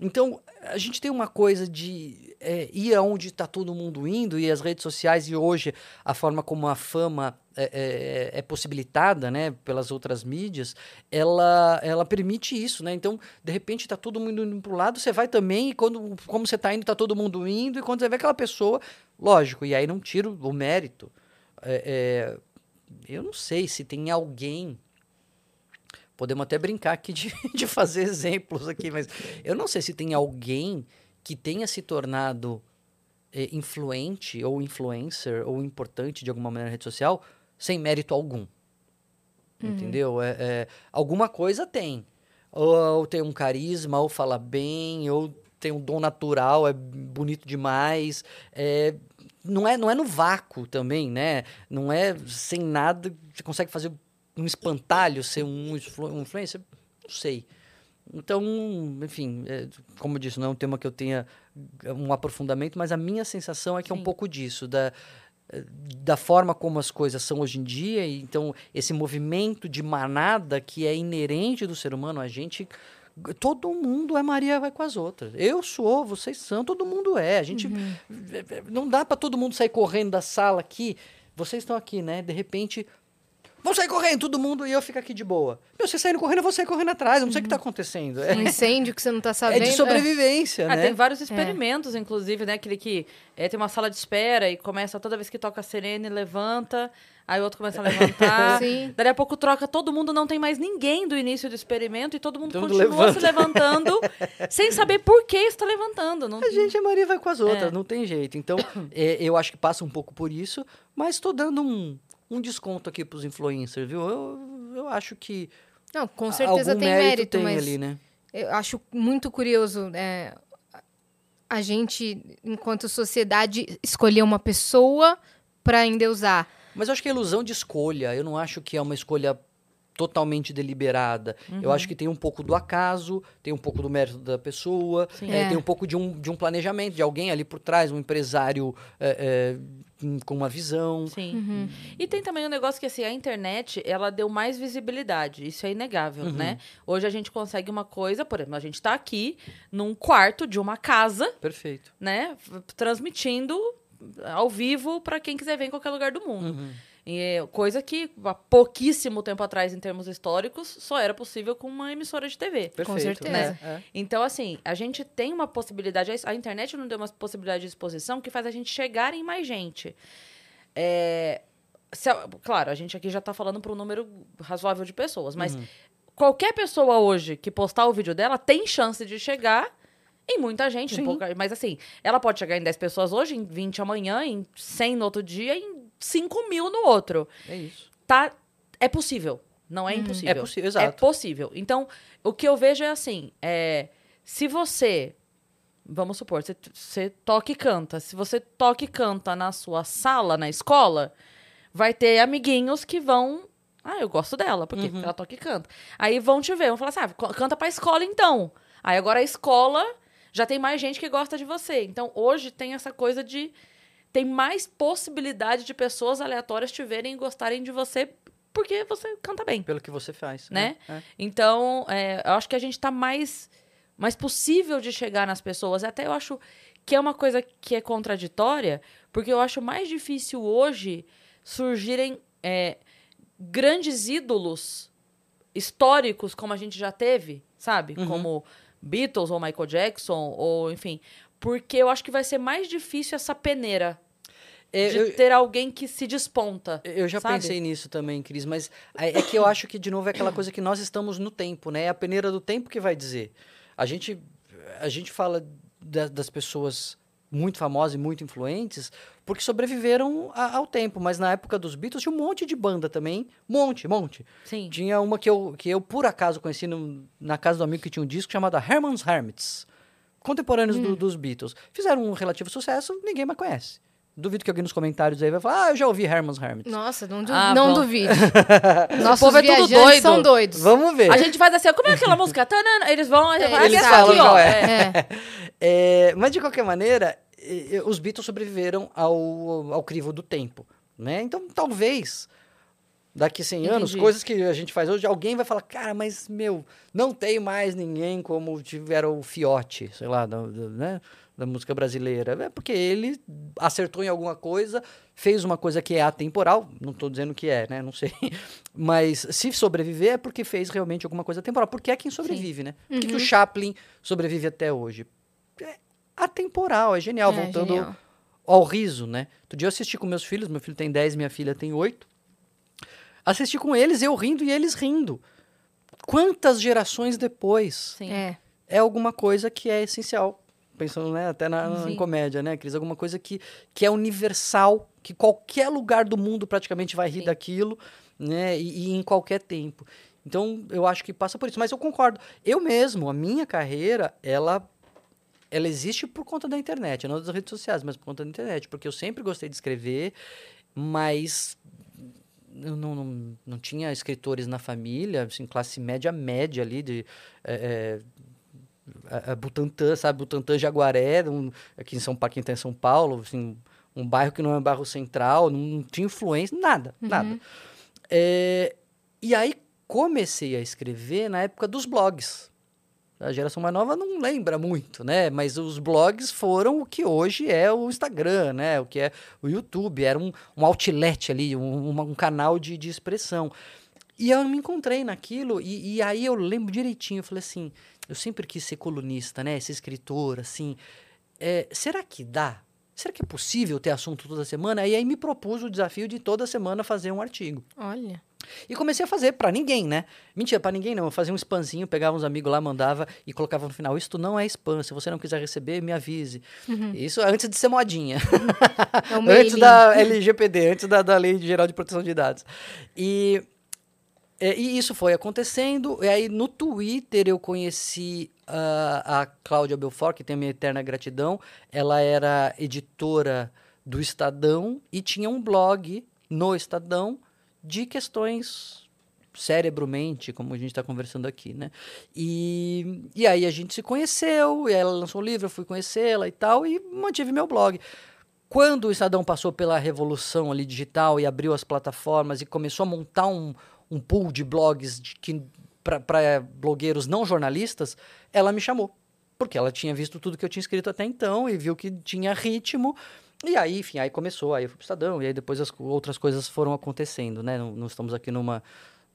Então, a gente tem uma coisa de é, ir aonde está todo mundo indo, e as redes sociais, e hoje a forma como a fama é, é- é possibilitada né, pelas outras mídias, ela, ela permite isso. Né? Então, de repente, está todo mundo indo para o lado, você vai também, e quando, como você está indo, está todo mundo indo, e quando você vê aquela pessoa, lógico, e aí não tiro o mérito. É, é, eu não sei se tem alguém Podemos até brincar aqui de, de fazer exemplos aqui, mas eu não sei se tem alguém que tenha se tornado eh, influente ou influencer ou importante de alguma maneira na rede social sem mérito algum. Entendeu? É, é, alguma coisa tem. Ou, ou tem um carisma, ou fala bem, ou tem um dom natural, é bonito demais. É, não, é, não é no vácuo também, né? Não é sem nada. Você consegue fazer um espantalho ser um, um influencer? Não sei. Então, enfim, é, como eu disse, não é um tema que eu tenha um aprofundamento, mas a minha sensação é que é um Sim. pouco disso, da, da forma como as coisas são hoje em dia, e então esse movimento de manada que é inerente do ser humano, a gente. Todo mundo é Maria vai com as outras. Eu sou, vocês são, todo mundo é. A gente. Não dá para todo mundo sair correndo da sala aqui. Vocês estão aqui, né? De repente. Vamos sair correndo, todo mundo, e eu fico aqui de boa. Meu, vocês saindo correndo, eu vou sair correndo atrás. Eu não sei o que tá acontecendo. É, Um incêndio que você não tá é sabendo. de sobrevivência, Ah, né? tem vários experimentos, inclusive, né? Aquele que é, tem uma sala de espera e começa toda vez que toca a sirene, levanta, aí o outro começa a levantar. Sim. Daí a pouco troca todo mundo, não tem mais ninguém do início do experimento e todo mundo Todo continua se levanta. levantando sem saber por que está levantando. Não, A gente, a Maria vai com as outras, É. não tem jeito. Então, é, eu acho que passa um pouco por isso, mas estou dando um, um desconto aqui pros influencers, viu? Eu, eu acho que Não, com certeza tem mérito, mérito, tem mas ali, né? eu acho muito curioso é, a gente, enquanto sociedade, escolher uma pessoa para endeusar. Mas eu acho que é ilusão de escolha. Eu não acho que é uma escolha totalmente deliberada. Eu acho que tem um pouco do acaso, tem um pouco do mérito da pessoa, é, É. tem um pouco de um, de um planejamento, de alguém ali por trás, um empresário é, é, com uma visão. Sim. E tem também um negócio que, assim, a internet, ela deu mais visibilidade. Isso é inegável, né? Hoje a gente consegue uma coisa, por exemplo, a gente tá aqui num quarto de uma casa, Perfeito. né? Transmitindo ao vivo para quem quiser ver em qualquer lugar do mundo. Uhum. É coisa que há pouquíssimo tempo atrás, em termos históricos, só era possível com uma emissora de TV. Perfeito. certeza. né? É. Então, assim, a gente tem uma possibilidade. A internet não deu uma possibilidade de exposição que faz a gente chegar em mais gente. É, se claro, a gente aqui já tá falando para um número razoável de pessoas, mas qualquer pessoa hoje que postar o vídeo dela tem chance de chegar em muita gente, um mas assim, ela pode chegar em 10 pessoas hoje, em 20 amanhã, em 100 no outro dia, em 5 mil no outro. É isso. Tá, é possível, não é impossível. É possível, É exato. possível. Então, o que eu vejo é assim, é, se você, vamos supor, você, você toca e canta, se você toca e canta na sua sala, na escola, vai ter amiguinhos que vão, ah, eu gosto dela, por quê? Uhum. Porque ela toca e canta. Aí vão te ver, vão falar assim, ah, canta pra escola então. Aí agora a escola já tem mais gente que gosta de você. Então, hoje tem essa coisa de tem mais possibilidade de pessoas aleatórias te verem e gostarem de você porque você canta bem. Pelo que você faz. Né? É, é. Então, é, eu acho que a gente tá mais, mais possível de chegar nas pessoas. Até eu acho que é uma coisa que é contraditória, porque eu acho mais difícil hoje surgirem é, grandes ídolos históricos como a gente já teve, sabe? Uhum. Como Beatles ou Michael Jackson, ou enfim. Porque eu acho que vai ser mais difícil essa peneira É, de eu- ter alguém que se desponta. Eu já sabe? pensei nisso também, Cris, mas é é que eu acho que, de novo, é aquela coisa que nós estamos no tempo, né? É a peneira do tempo que vai dizer. A gente, a gente fala da- das pessoas muito famosas e muito influentes porque sobreviveram a- ao tempo, mas na época dos Beatles tinha um monte de banda também, monte, monte. Sim. Tinha uma que eu, que eu por acaso conheci no- na casa do amigo que tinha um disco chamado Herman's Hermits, contemporâneos do- dos Beatles. Fizeram um relativo sucesso, ninguém mais conhece. Duvido que alguém nos comentários aí vai falar, ah, eu já ouvi Herman's Hermits. Nossa, não, du Ah, não duvide. Nossos povo é tudo doido. são doidos. Vamos ver. A gente faz assim, ó, como é aquela música? Tanana, eles vão, a gente É, vai eles aqui, falam ó. qual é. É. É. É, mas de qualquer maneira, os Beatles sobreviveram ao, ao crivo do tempo, né? Então, talvez daqui 100 anos, Entendi. coisas que a gente faz hoje, alguém vai falar, cara, mas meu, não tem mais ninguém como tiveram o Fiote, sei lá, da, da- né, da música brasileira. É porque ele acertou em alguma coisa, fez uma coisa que é atemporal, não estou dizendo que é, né? Não sei. Mas se sobreviver é porque fez realmente alguma coisa temporal. Porque é quem sobrevive, né? Por que, que o Chaplin sobrevive até hoje? É atemporal, é genial. É, voltando genial. ao riso, né? Outro dia eu assisti com meus filhos, meu filho tem 10, minha filha tem 8. Assisti com eles, eu rindo e eles rindo. Quantas gerações depois Sim. É. é alguma coisa que é essencial. Pensando né, até na, na- comédia, né, Cris? Alguma coisa que, que é universal, que qualquer lugar do mundo praticamente vai rir Sim. daquilo, né? E, e em qualquer tempo. Então, eu acho que passa por isso. Mas eu concordo. Eu mesmo, a minha carreira, ela ela existe por conta da internet, não das redes sociais, mas por conta da internet, porque eu sempre gostei de escrever, mas eu não, não, não tinha escritores na família, assim, classe média média ali de é, é, Butantã, sabe, Butantã Jaguaré, um, aqui em São Paulo, quem tá em São Paulo, assim, um bairro que não é um bairro central, não, não tinha influência, nada, nada. É, e aí comecei a escrever na época dos blogs. A geração mais nova não lembra muito, né? Mas os blogs foram o que hoje é o Instagram, né? O que é o YouTube. Era um, um outlet ali, um, um canal de, de expressão. E eu me encontrei naquilo, e, e aí eu lembro direitinho, eu falei assim, eu sempre quis ser colunista, né? Ser escritor, assim. É, será que dá? Será que é possível ter assunto toda semana? E aí me propus o desafio de toda semana fazer um artigo. Olha. E comecei a fazer pra ninguém, né? Mentira, pra ninguém não. Eu fazia um spamzinho, pegava uns amigos lá, mandava e colocava no final: Isto não é spam. Se você não quiser receber, me avise. Isso antes de ser modinha. É antes da LGPD, antes da, da Lei Geral de Proteção de Dados. E, é, e isso foi acontecendo. E aí no Twitter eu conheci ah, a Cláudia Belfort, que tem a minha eterna gratidão. Ela era editora do Estadão e tinha um blog no Estadão de questões cérebro-mente, como a gente está conversando aqui, né? E, e aí a gente se conheceu, e ela lançou um livro, eu fui conhecê-la e tal, e mantive meu blog. Quando o Estadão passou pela revolução ali digital e abriu as plataformas e começou a montar um, um pool de blogs de que para blogueiros não jornalistas, ela me chamou. Porque ela tinha visto tudo que eu tinha escrito até então e viu que tinha ritmo. E aí, enfim, aí começou, aí eu fui pro Estadão, e aí depois as outras coisas foram acontecendo, né? Não, não estamos aqui numa,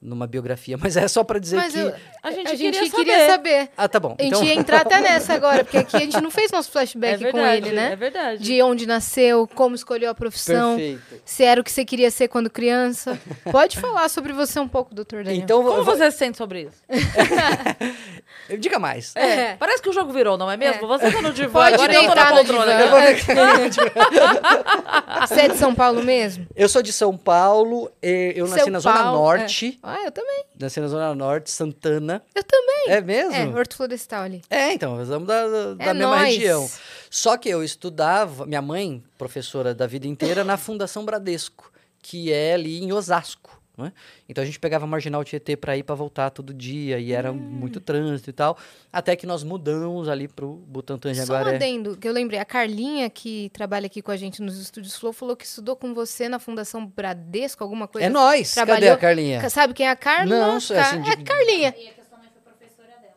numa biografia, mas é só para dizer Mas que. eu- A gente, a queria, gente saber. queria saber. Ah, tá bom. A gente Então, ia entrar até nessa agora, porque aqui a gente não fez nosso flashback É com verdade, ele, né? É verdade. De onde nasceu, como escolheu a profissão, perfeito. se era o que você queria ser quando criança. Pode falar sobre você um pouco, doutor Daniel. Então, Como você se sente sobre isso? diga mais. É. Parece que o jogo virou, não é mesmo? É. Você tá no divã, Pode agora eu tô na poltrona. divã. Você é de São Paulo mesmo? Eu sou de São Paulo, eu nasci São na Zona Paulo, Norte. Ah, eu também. Nasci na Zona Norte, Santana. Eu também. É mesmo? É, Horto Florestal ali. É, então, nós somos da, da- É mesma região. Só que eu estudava, minha mãe, professora da vida inteira, na Fundação Bradesco, que é ali em Osasco. Né? Então a gente pegava a Marginal Tietê para ir para voltar todo dia e era Hum. muito trânsito e tal. Até que nós mudamos ali pro Butantã de Só um Aguaré. adendo, que eu lembrei. A Carlinha, que trabalha aqui com a gente nos estúdios Flow, falou que estudou com você na Fundação Bradesco, alguma coisa É nós. Cadê Trabalhou- a Carlinha? Ca- Sabe quem é a Carla? Não, sei, Ca- assim, de- É Carlinha.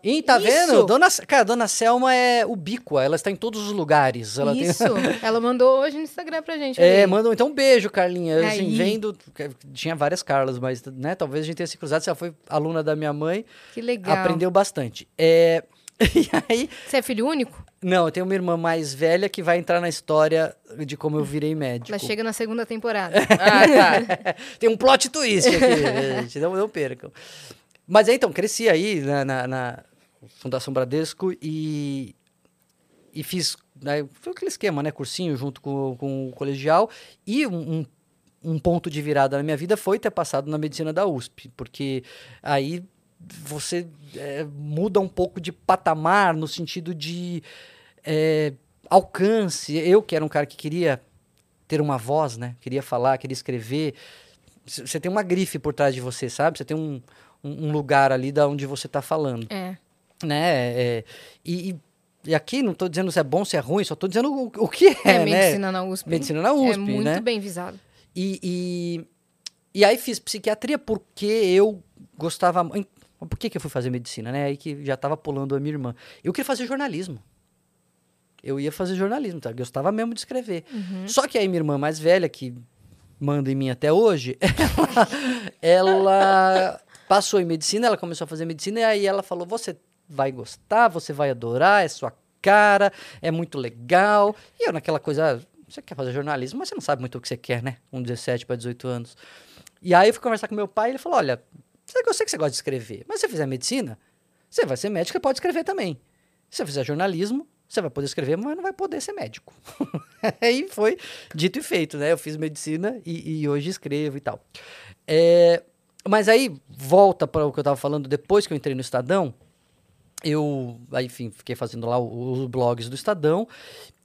Ih, tá Isso. vendo? Dona, cara, Dona Selma é ubíqua, ela está em todos os lugares. Ela tem- Isso. Ela mandou hoje no Instagram pra gente. É, manda então um beijo, Carlinha. Assim, Aí. vendo. Tinha várias Carlas, mas né, talvez a gente tenha se cruzado. Você foi aluna da minha mãe. Que legal. aprendeu bastante. É, e aí. Você é filho único? Não, eu tenho uma irmã mais velha que vai entrar na história de como eu virei médico. Ela chega na segunda temporada. Ah, tá. Tem um plot twist aqui, gente. Não, não percam. Mas aí, então, cresci aí na, na- na Fundação Bradesco e, e fiz né, foi aquele esquema, né? Cursinho junto com, com o colegial. E um, um, ponto de virada na minha vida foi ter passado na medicina da USP, porque aí você é, muda um pouco de patamar no sentido de é, alcance. Eu, que era um cara que queria ter uma voz, né? Queria falar, queria escrever. Você tem uma grife por trás de você, sabe? Você tem um, um um lugar ali da onde você está falando, É. né? É, e, e- e aqui não estou dizendo se é bom, se é ruim, só estou dizendo o, o que é, É, né? medicina na USP. Medicina na USP, É muito né? bem visado. E, e, e aí fiz psiquiatria porque eu gostava... Por que, que eu fui fazer medicina, né? Aí que já estava pulando a minha irmã. Eu queria fazer jornalismo. Eu ia fazer jornalismo, tá? Eu gostava mesmo de escrever. Só que aí minha irmã mais velha, que manda em mim até hoje, ela, ela passou em medicina, ela começou a fazer medicina, e aí ela falou: você vai gostar, você vai adorar, é sua cara, é muito legal. E eu naquela coisa, ah, você quer fazer jornalismo, mas você não sabe muito o que você quer, né? Com 17 para 18 anos. E aí eu fui conversar com meu pai ele falou: olha, eu sei que você gosta de escrever, mas se você fizer medicina, você vai ser médico e pode escrever também. Se você fizer jornalismo, você vai poder escrever, mas não vai poder ser médico. Aí foi dito e feito, né? Eu fiz medicina e, e hoje escrevo e tal. É, mas aí, volta para o que eu estava falando, depois que eu entrei no Estadão, eu, enfim, fiquei fazendo lá os blogs do Estadão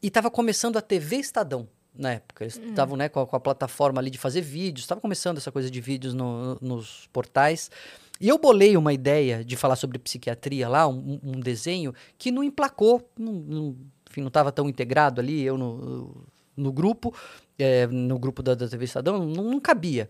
e estava começando a TV Estadão na época. Eles estavam né, com, a, com a plataforma ali de fazer vídeos, estava começando essa coisa de vídeos no- nos portais. E eu bolei uma ideia de falar sobre psiquiatria lá, um, um desenho que não emplacou, não, não, enfim, não estava tão integrado ali, eu no, no grupo, eh, no grupo da, da TV Estadão, não, não cabia.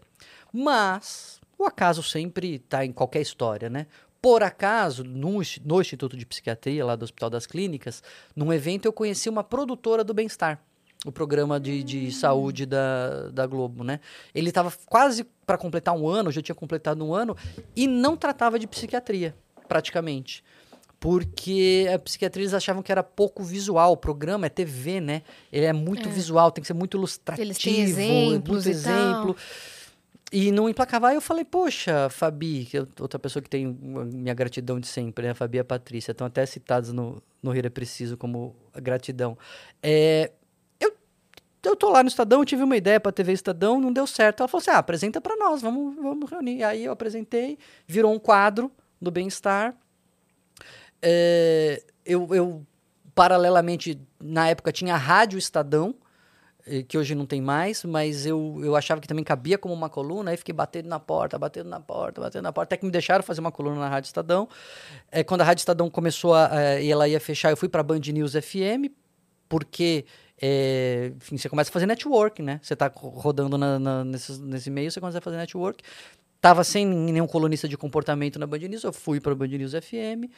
Mas o acaso sempre está em qualquer história, né? Por acaso, no, no Instituto de Psiquiatria, lá do Hospital das Clínicas, num evento eu conheci uma produtora do Bem-Estar, o programa de, de saúde da, da Globo, né? Ele estava quase para completar um ano, já tinha completado um ano, e não tratava de psiquiatria, praticamente. Porque a psiquiatria eles achavam que era pouco visual. O programa é TV, né? Ele é muito visual, tem que ser muito ilustrativo. Muito exemplo. E não emplacava. Aí eu falei, poxa, Fabi, que é outra pessoa que tem minha gratidão de sempre, né? A Fabi e a Patrícia, estão até citados no, no Rir é Preciso como gratidão. É, eu, eu tô lá no Estadão, tive uma ideia pra TV Estadão, não deu certo. Ela falou assim: ah, apresenta pra nós, vamos, vamos reunir. Aí eu apresentei, virou um quadro do bem-estar. É, eu, eu, paralelamente, na época, tinha a Rádio Estadão, que hoje não tem mais, mas eu, eu achava que também cabia como uma coluna, aí fiquei batendo na porta, batendo na porta, batendo na porta, até que me deixaram fazer uma coluna na Rádio Estadão. Eh, quando a Rádio Estadão começou a, eh, e ela ia fechar, eu fui para Band News FM, porque eh, enfim, você começa a fazer network, né? Você está rodando na, na, nesses, nesse meio, você começa a fazer network. Tava sem nenhum colunista de comportamento na Band News, eu fui para Band News FM.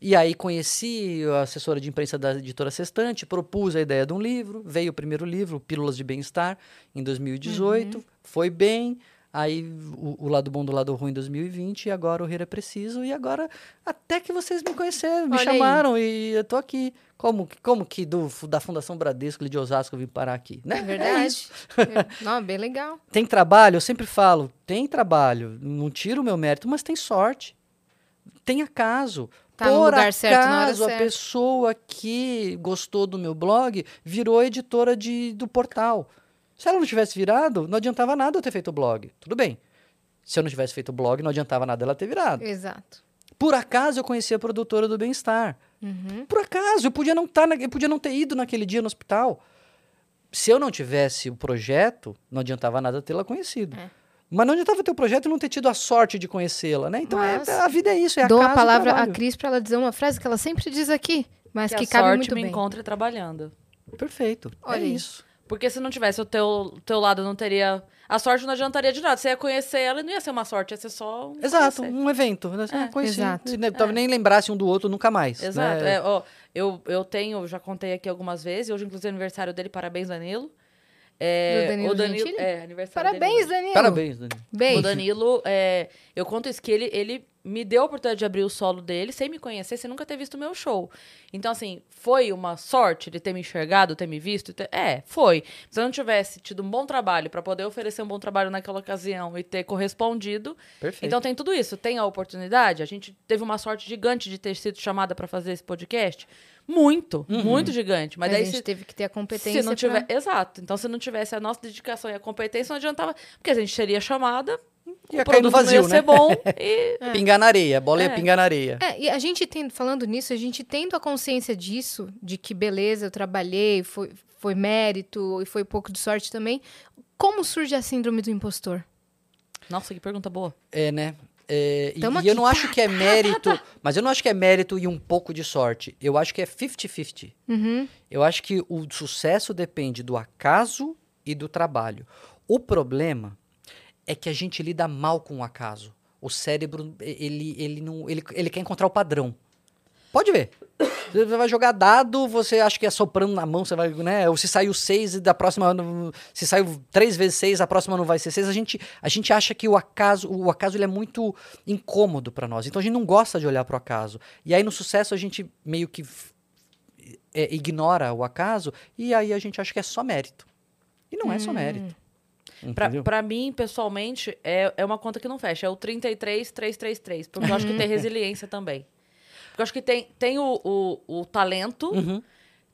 E aí conheci a assessora de imprensa da editora Sextante, propus a ideia de um livro, veio o primeiro livro, Pílulas de Bem-Estar, em 2018, foi bem. Aí o, o lado bom do lado ruim em 2020, e agora o Rir é Preciso, e agora até que vocês me conheceram, me Olha aí. chamaram e eu tô aqui. Como, que- como que do, da Fundação Bradesco de Osasco eu vim parar aqui, né? É É verdade. É, Não, bem legal. Tem trabalho, eu sempre falo, tem trabalho, não tiro o meu mérito, mas tem sorte. Tem acaso. Tá Por lugar certo acaso, a pessoa que gostou do meu blog virou editora de, do portal. Se ela não tivesse virado, não adiantava nada eu ter feito o blog. Tudo bem. Se eu não tivesse feito o blog, não adiantava nada ela ter virado. Exato. Por acaso eu conheci a produtora do bem-estar. Uhum. Por acaso, eu podia não tá na- eu podia não ter ido naquele dia no hospital. Se eu não tivesse o projeto, não adiantava nada tê-la conhecido. É. Mas não adiantava ter o projeto e não ter tido a sorte de conhecê-la, né? Então é- a vida é isso, é Dou a palavra a trabalho. Cris pra ela dizer uma frase que ela sempre diz aqui, mas que, que, a cabe sorte muito me bem. encontre trabalhando. Perfeito. Olha é isso. Porque se não tivesse o teu, teu lado, não teria. A sorte não adiantaria de nada. Você ia conhecer ela e não ia ser uma sorte, ia ser só. Um Exato, conhecer. um evento. Né? É, conheci. exato. E, né, Talvez nem lembrasse um do outro nunca mais. Exato. né? É, ó, eu, eu tenho, já contei aqui algumas vezes, hoje, inclusive, é aniversário dele, parabéns, Danilo. É, Do Danilo o Danilo? É, aniversário dele Parabéns, hoje. Danilo. Parabéns, Dani. Beijo. O Danilo, é, eu conto isso que ele, ele me deu a oportunidade de abrir o solo dele sem me conhecer, sem nunca ter visto o meu show. Então, assim, foi uma sorte de ter me enxergado, ter me visto? ter- É, foi. Se eu não tivesse tido um bom trabalho para poder oferecer um bom trabalho naquela ocasião e ter correspondido. Perfeito. Então tem tudo isso. Tem a oportunidade. A gente teve uma sorte gigante de ter sido chamada para fazer esse podcast. Muito, Uhum. muito gigante. Mas Mas daí a gente se, teve que ter a competência se não tiver. pra- Exato. Então, se não tivesse a nossa dedicação e a competência, não adiantava. Porque a gente seria chamada, Ia o cair no produto não vazio, ia né? ser bom e Pingar na areia, a bola ia É. pingar na areia. É, e a gente tendo, falando nisso, a gente tendo a consciência disso, de que beleza, eu trabalhei, foi, foi mérito e foi pouco de sorte também. Como surge a síndrome do impostor? Nossa, que pergunta boa. É, né? É, e, e eu não acho que é mérito, mas eu não acho que é mérito e um pouco de sorte. Eu acho que é 50-50. Uhum. Eu acho que o sucesso depende do acaso e do trabalho. O problema é que a gente lida mal com o acaso. O cérebro, ele, ele, não, ele, ele quer encontrar o padrão. Pode ver. Você vai jogar dado, você acha que é soprando na mão, você vai, né? Ou se saiu seis e da próxima. Se saiu três vezes seis, a próxima não vai ser seis. A gente, a gente acha que o acaso, o acaso ele é muito incômodo para nós. Então a gente não gosta de olhar para o acaso. E aí no sucesso a gente meio que é, ignora o acaso e aí a gente acha que é só mérito. E não é só mérito. Pra, Entendeu? pra mim, pessoalmente, é, é uma conta que não fecha. É o 33333. Porque eu acho que tem resiliência também. Porque eu acho que tem, tem o, o, o talento, Uhum.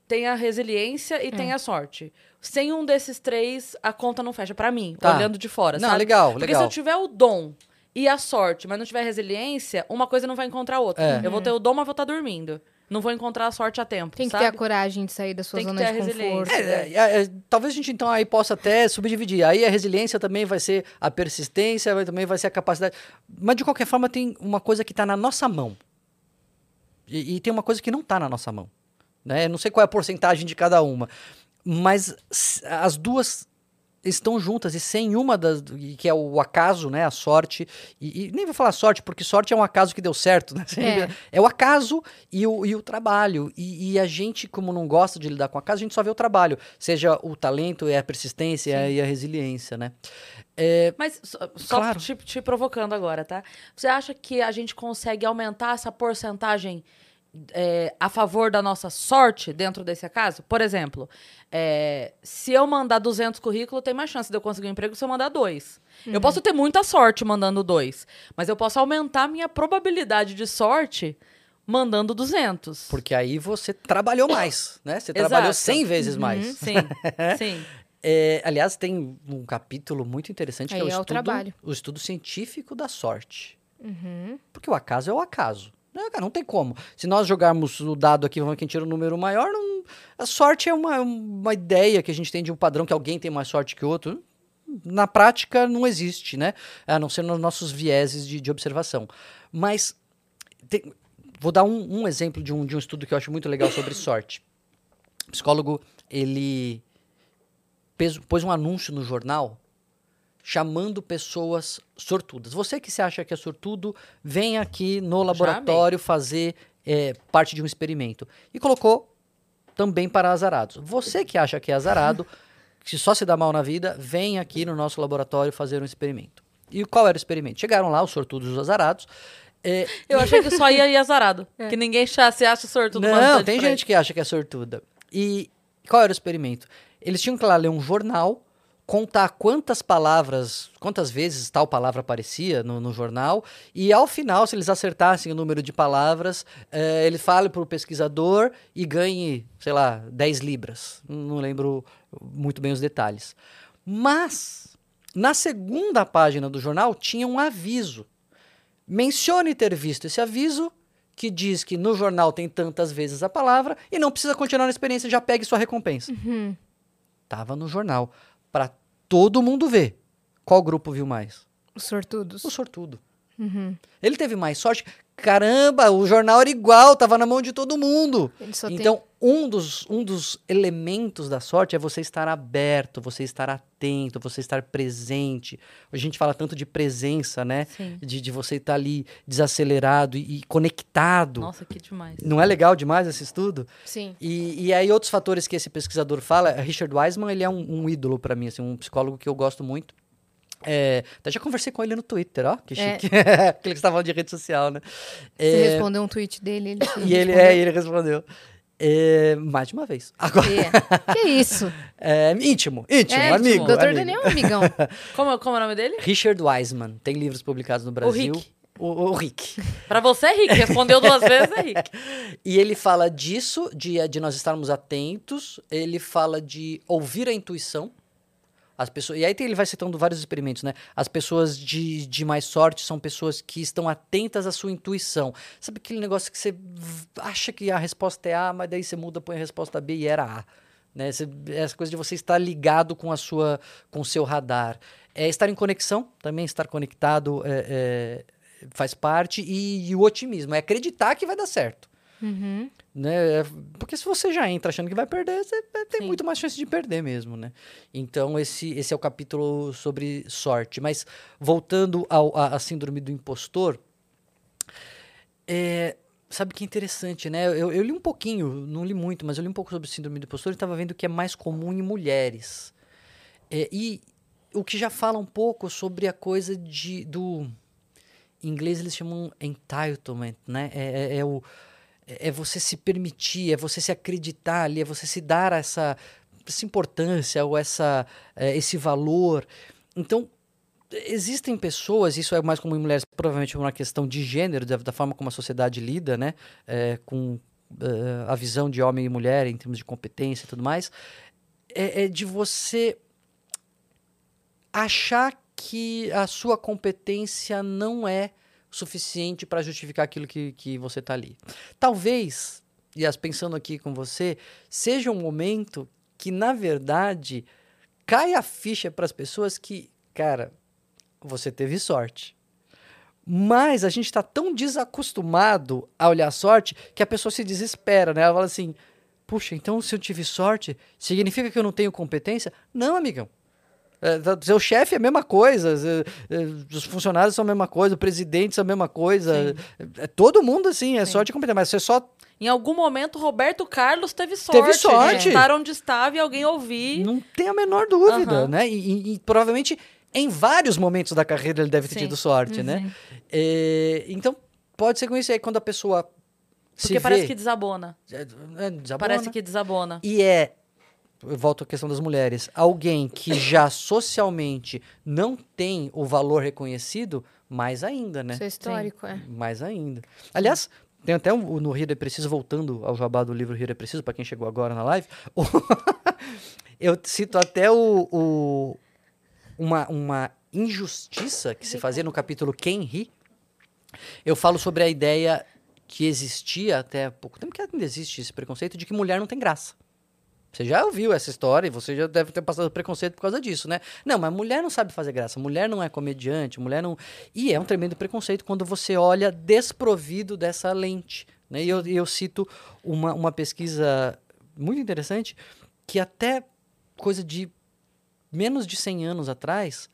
tem a resiliência e tem a sorte. Sem um desses três, a conta não fecha. Pra mim, Tá. olhando de fora, Não, sabe? legal, Porque legal. se eu tiver o dom e a sorte, mas não tiver resiliência, uma coisa não vai encontrar a outra. É. Eu vou ter o dom, mas vou estar dormindo. Não vou encontrar a sorte a tempo, Tem que sabe? ter a coragem de sair da sua Tem que zona ter de a resiliência. conforto. É, é, é, talvez a gente então aí possa até subdividir. Aí a resiliência também vai ser a persistência, vai- também vai ser a capacidade. Mas de qualquer forma tem uma coisa que está na nossa mão. E, e tem uma coisa que não está na nossa mão. Né? Não sei qual é a porcentagem de cada uma. Mas as duas estão juntas e sem uma das que é o acaso, né, a sorte e, e nem vou falar sorte porque sorte é um acaso que deu certo, né? É. É o acaso e o, e o trabalho. E, e a gente, como não gosta de lidar com acaso, a gente só vê o trabalho. Seja o talento, e a persistência e a resiliência, né? É, Mas só, só Claro. te, te provocando agora, tá? Você acha que a gente consegue aumentar essa porcentagem é, a favor da nossa sorte dentro desse acaso? Por exemplo, é, se eu mandar 200 currículos, tem mais chance de eu conseguir um emprego se eu mandar dois. Eu posso ter muita sorte mandando dois, mas eu posso aumentar a minha probabilidade de sorte mandando 200. porque aí você trabalhou mais, né? Você Exato. trabalhou 100 vezes mais. Sim, sim. É, aliás, tem um capítulo muito interessante que é o, Aí é o estudo, trabalho. o estudo científico da sorte. Uhum. Porque o acaso é o acaso. Né, cara, Não tem como. Se nós jogarmos o dado aqui, vamos ver quem tira o número maior, não- a sorte é uma, uma ideia que a gente tem de um padrão que alguém tem mais sorte que o outro. Na prática, não existe, né? A não ser nos nossos vieses de, de observação. Mas, tem- vou dar um, um exemplo de um, de um estudo que eu acho muito legal sobre sorte. O psicólogo, ele pôs um anúncio no jornal chamando pessoas sortudas. Você que se acha que é sortudo, vem aqui no laboratório fazer é, parte de um experimento. E colocou também para azarados. Você que acha que é azarado, que só se dá mal na vida, vem aqui no nosso laboratório fazer um experimento. E qual era o experimento? Chegaram lá, os sortudos e os azarados. é, Eu achei que só ia ir azarado. Que ninguém se acha sortudo não, tem gente que acha que é sortuda. E qual era o experimento? Eles tinham que lá ler um jornal, contar quantas palavras, quantas vezes tal palavra aparecia no, no jornal, e ao final, se eles acertassem o número de palavras, eh, ele fale para o pesquisador e ganhe, sei lá, 10 libras. Não lembro muito bem os detalhes. Mas, na segunda página do jornal, tinha um aviso. Mencione ter visto esse aviso que diz que no jornal tem tantas vezes a palavra e não precisa continuar na experiência, já pegue sua recompensa. Tava no jornal para todo mundo ver. Qual grupo viu mais? Os sortudos. O sortudo. Ele teve mais sorte. Caramba, o jornal era igual, tava na mão de todo mundo. Só tem- Então, um, dos, um dos elementos da sorte é você estar aberto, você estar atento, você estar presente. A gente fala tanto de presença, né? Sim. De, de você estar ali desacelerado e, e conectado. Nossa, que demais. Não é legal demais esse estudo? Sim. E, e aí outros fatores que esse pesquisador fala, Richard Wiseman, ele é um, um ídolo para mim, assim, um psicólogo que eu gosto muito. É, até já conversei com ele no Twitter, ó, que É. chique. Aquele que estava de rede social, né? Você É, respondeu um tweet dele, ele e ele, respondeu. é, ele respondeu. É, mais de uma vez. Agora, É. Que isso? é, íntimo, íntimo, é, amigo. Doutor amigo. Daniel é um amigão. Como, como é o nome dele? Richard Wiseman, tem livros publicados no Brasil. Rick. O, o Rick. Pra você é Rick. Respondeu duas vezes, é Rick. E ele fala disso, de, de nós estarmos atentos. Ele fala de ouvir a intuição. As pessoas, e aí ele vai citando vários experimentos, né? As pessoas de, de mais sorte são pessoas que estão atentas à sua intuição. Sabe aquele negócio que você acha que a resposta é A, mas daí você muda, põe a resposta B e era A. Né? Você- essa coisa de você estar ligado com a sua, com o seu radar. É estar em conexão, também estar conectado é, é, faz parte. E, e o otimismo, é acreditar que vai dar certo Uhum. né? É, Porque se você já entra achando que vai perder, você tem Sim. muito mais chance de perder mesmo, né? Então esse, esse é o capítulo sobre sorte. Mas voltando ao, à, à síndrome do impostor, é, sabe que é interessante, né? Eu, eu li um pouquinho, não li muito, mas eu li um pouco sobre síndrome do impostor e estava vendo que é mais comum em mulheres. É, e o que já fala um pouco sobre a coisa de, do... Em inglês eles chamam entitlement, né? É, é- é o, é você se permitir, é você se acreditar ali, é você se dar essa, essa importância ou essa, eh, esse valor. Então, existem pessoas, isso é mais comum em mulheres, provavelmente uma questão de gênero, da, da forma como a sociedade lida, né? eh, com eh, a visão de homem e mulher em termos de competência e tudo mais, é, é de você achar que a sua competência não é suficiente para justificar aquilo que, que você está ali. Talvez, e as pensando aqui com você, seja um momento que, na verdade, caia a ficha para as pessoas que, cara, você teve sorte. Mas a gente está tão desacostumado a olhar a sorte que a pessoa se desespera, né? Ela fala assim: puxa, então se eu tive sorte, significa que eu não tenho competência? Não, amigão. É, tá- seu chefe é a mesma coisa, é, é, os funcionários são a mesma coisa, o presidente são a mesma coisa. É, é todo mundo assim, é Sim. sorte e competência. Mas você só Em algum momento, Roberto Carlos teve sorte. Teve sorte. De estar onde estava e alguém ouvir. não tem a menor dúvida, Aham. né? E, e- e provavelmente em vários momentos da carreira ele deve ter Sim. tido sorte, né? É, então, pode ser com isso aí, quando a pessoa se Porque parece vê, que desabona. é, é, desabona. Parece que desabona. E é, eu volto à questão das mulheres, alguém que já socialmente não tem o valor reconhecido, mais ainda, né? Isso é histórico, é. Mais ainda. Aliás, tem até um, no Rir é Preciso, voltando ao jabá do livro Rir é Preciso, para quem chegou agora na live, eu cito até o, o- uma, uma injustiça que se fazia no capítulo Quem Ri. Eu falo sobre a ideia que existia até há pouco tempo, que ainda existe esse preconceito de que mulher não tem graça. Você já ouviu essa história e você já deve ter passado preconceito por causa disso, né? Não, mas mulher não sabe fazer graça, mulher não é comediante, mulher não. E é um tremendo preconceito quando você olha desprovido dessa lente. Né? E eu, eu cito uma, uma pesquisa muito interessante que até coisa de menos de 100 anos atrás,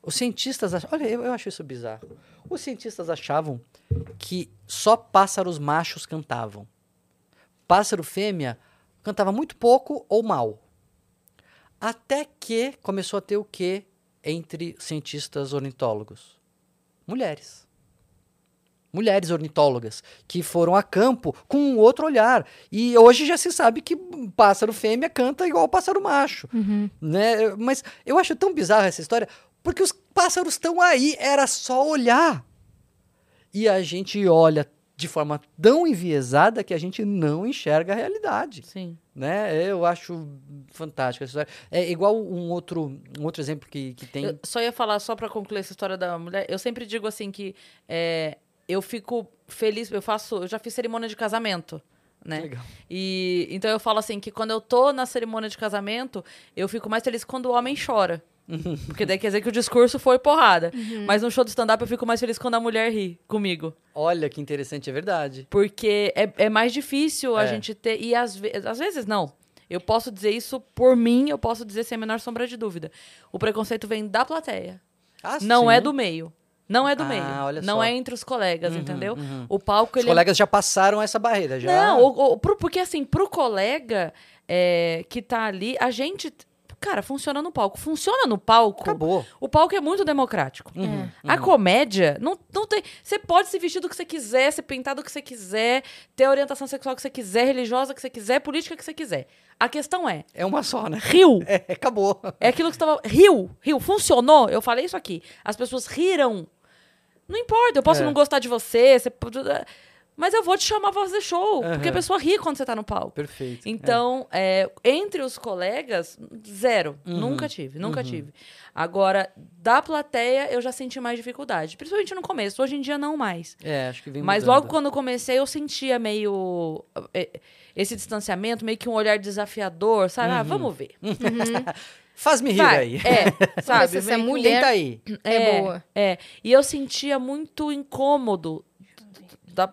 os cientistas. ach- Olha, eu, eu acho isso bizarro. Os cientistas achavam que só pássaros machos cantavam. Pássaro fêmea cantava muito pouco ou mal. Até que começou a ter o quê? entre cientistas ornitólogos? Mulheres. Mulheres ornitólogas que foram a campo com um outro olhar. E hoje já se sabe que pássaro fêmea canta igual pássaro macho. Uhum. Né? Mas eu acho tão bizarra essa história, porque os pássaros estão aí, era só olhar. E a gente olha de forma tão enviesada que a gente não enxerga a realidade Sim. né? Eu acho fantástico essa história. É igual um outro, um outro exemplo que, que tem. Eu só ia falar, só pra concluir essa história da mulher, eu sempre digo assim que é, eu fico feliz, eu faço, eu já fiz cerimônia de casamento, né? Legal. E então eu falo assim que quando eu tô na cerimônia de casamento, eu fico mais feliz quando o homem chora. Porque daí quer dizer que o discurso foi porrada. Mas no show do stand-up eu fico mais feliz quando a mulher ri comigo. Olha que interessante, é verdade. Porque é, é mais difícil a É. gente ter. E às, ve às vezes não. Eu posso dizer isso por mim, eu posso dizer sem a menor sombra de dúvida. O preconceito vem da plateia. Ah, Não sim. é do meio. Não é do Ah, meio. olha não só. é entre os colegas, Uhum, entendeu? uhum. O palco, Os ele. é colegas já passaram essa barreira, já. Não, o- o- pro- porque assim, pro colega é, que tá ali, a gente. Cara, funciona no palco. Funciona no palco. Acabou. O palco é muito democrático. Uhum, A comédia, não, não tem. Você pode se vestir do que você quiser, ser pintado do que você quiser, ter a orientação sexual que você quiser, religiosa que você quiser, política que você quiser. A questão é, É uma só, né? riu. É, acabou. É aquilo que você tava. Riu, riu, funcionou. Eu falei isso aqui. As pessoas riram. Não importa, eu posso É. não gostar de você, você pode- mas eu vou te chamar pra fazer show. Porque a pessoa ri quando você tá no palco. Perfeito. Então, é, entre os colegas, zero. Uhum. Nunca tive, nunca tive. Agora, da plateia, eu já senti mais dificuldade. Principalmente no começo. Hoje em dia, não mais. É, é, acho que vem Mas mudando. logo quando eu comecei, eu sentia meio. eh, Esse distanciamento, meio que um olhar desafiador, sabe? Uhum. Ah, vamos ver. Faz-me rir Vai. aí. É, sabe? Mas essa Meio que- mulher- Tenta aí. É boa. É. E eu sentia muito incômodo da-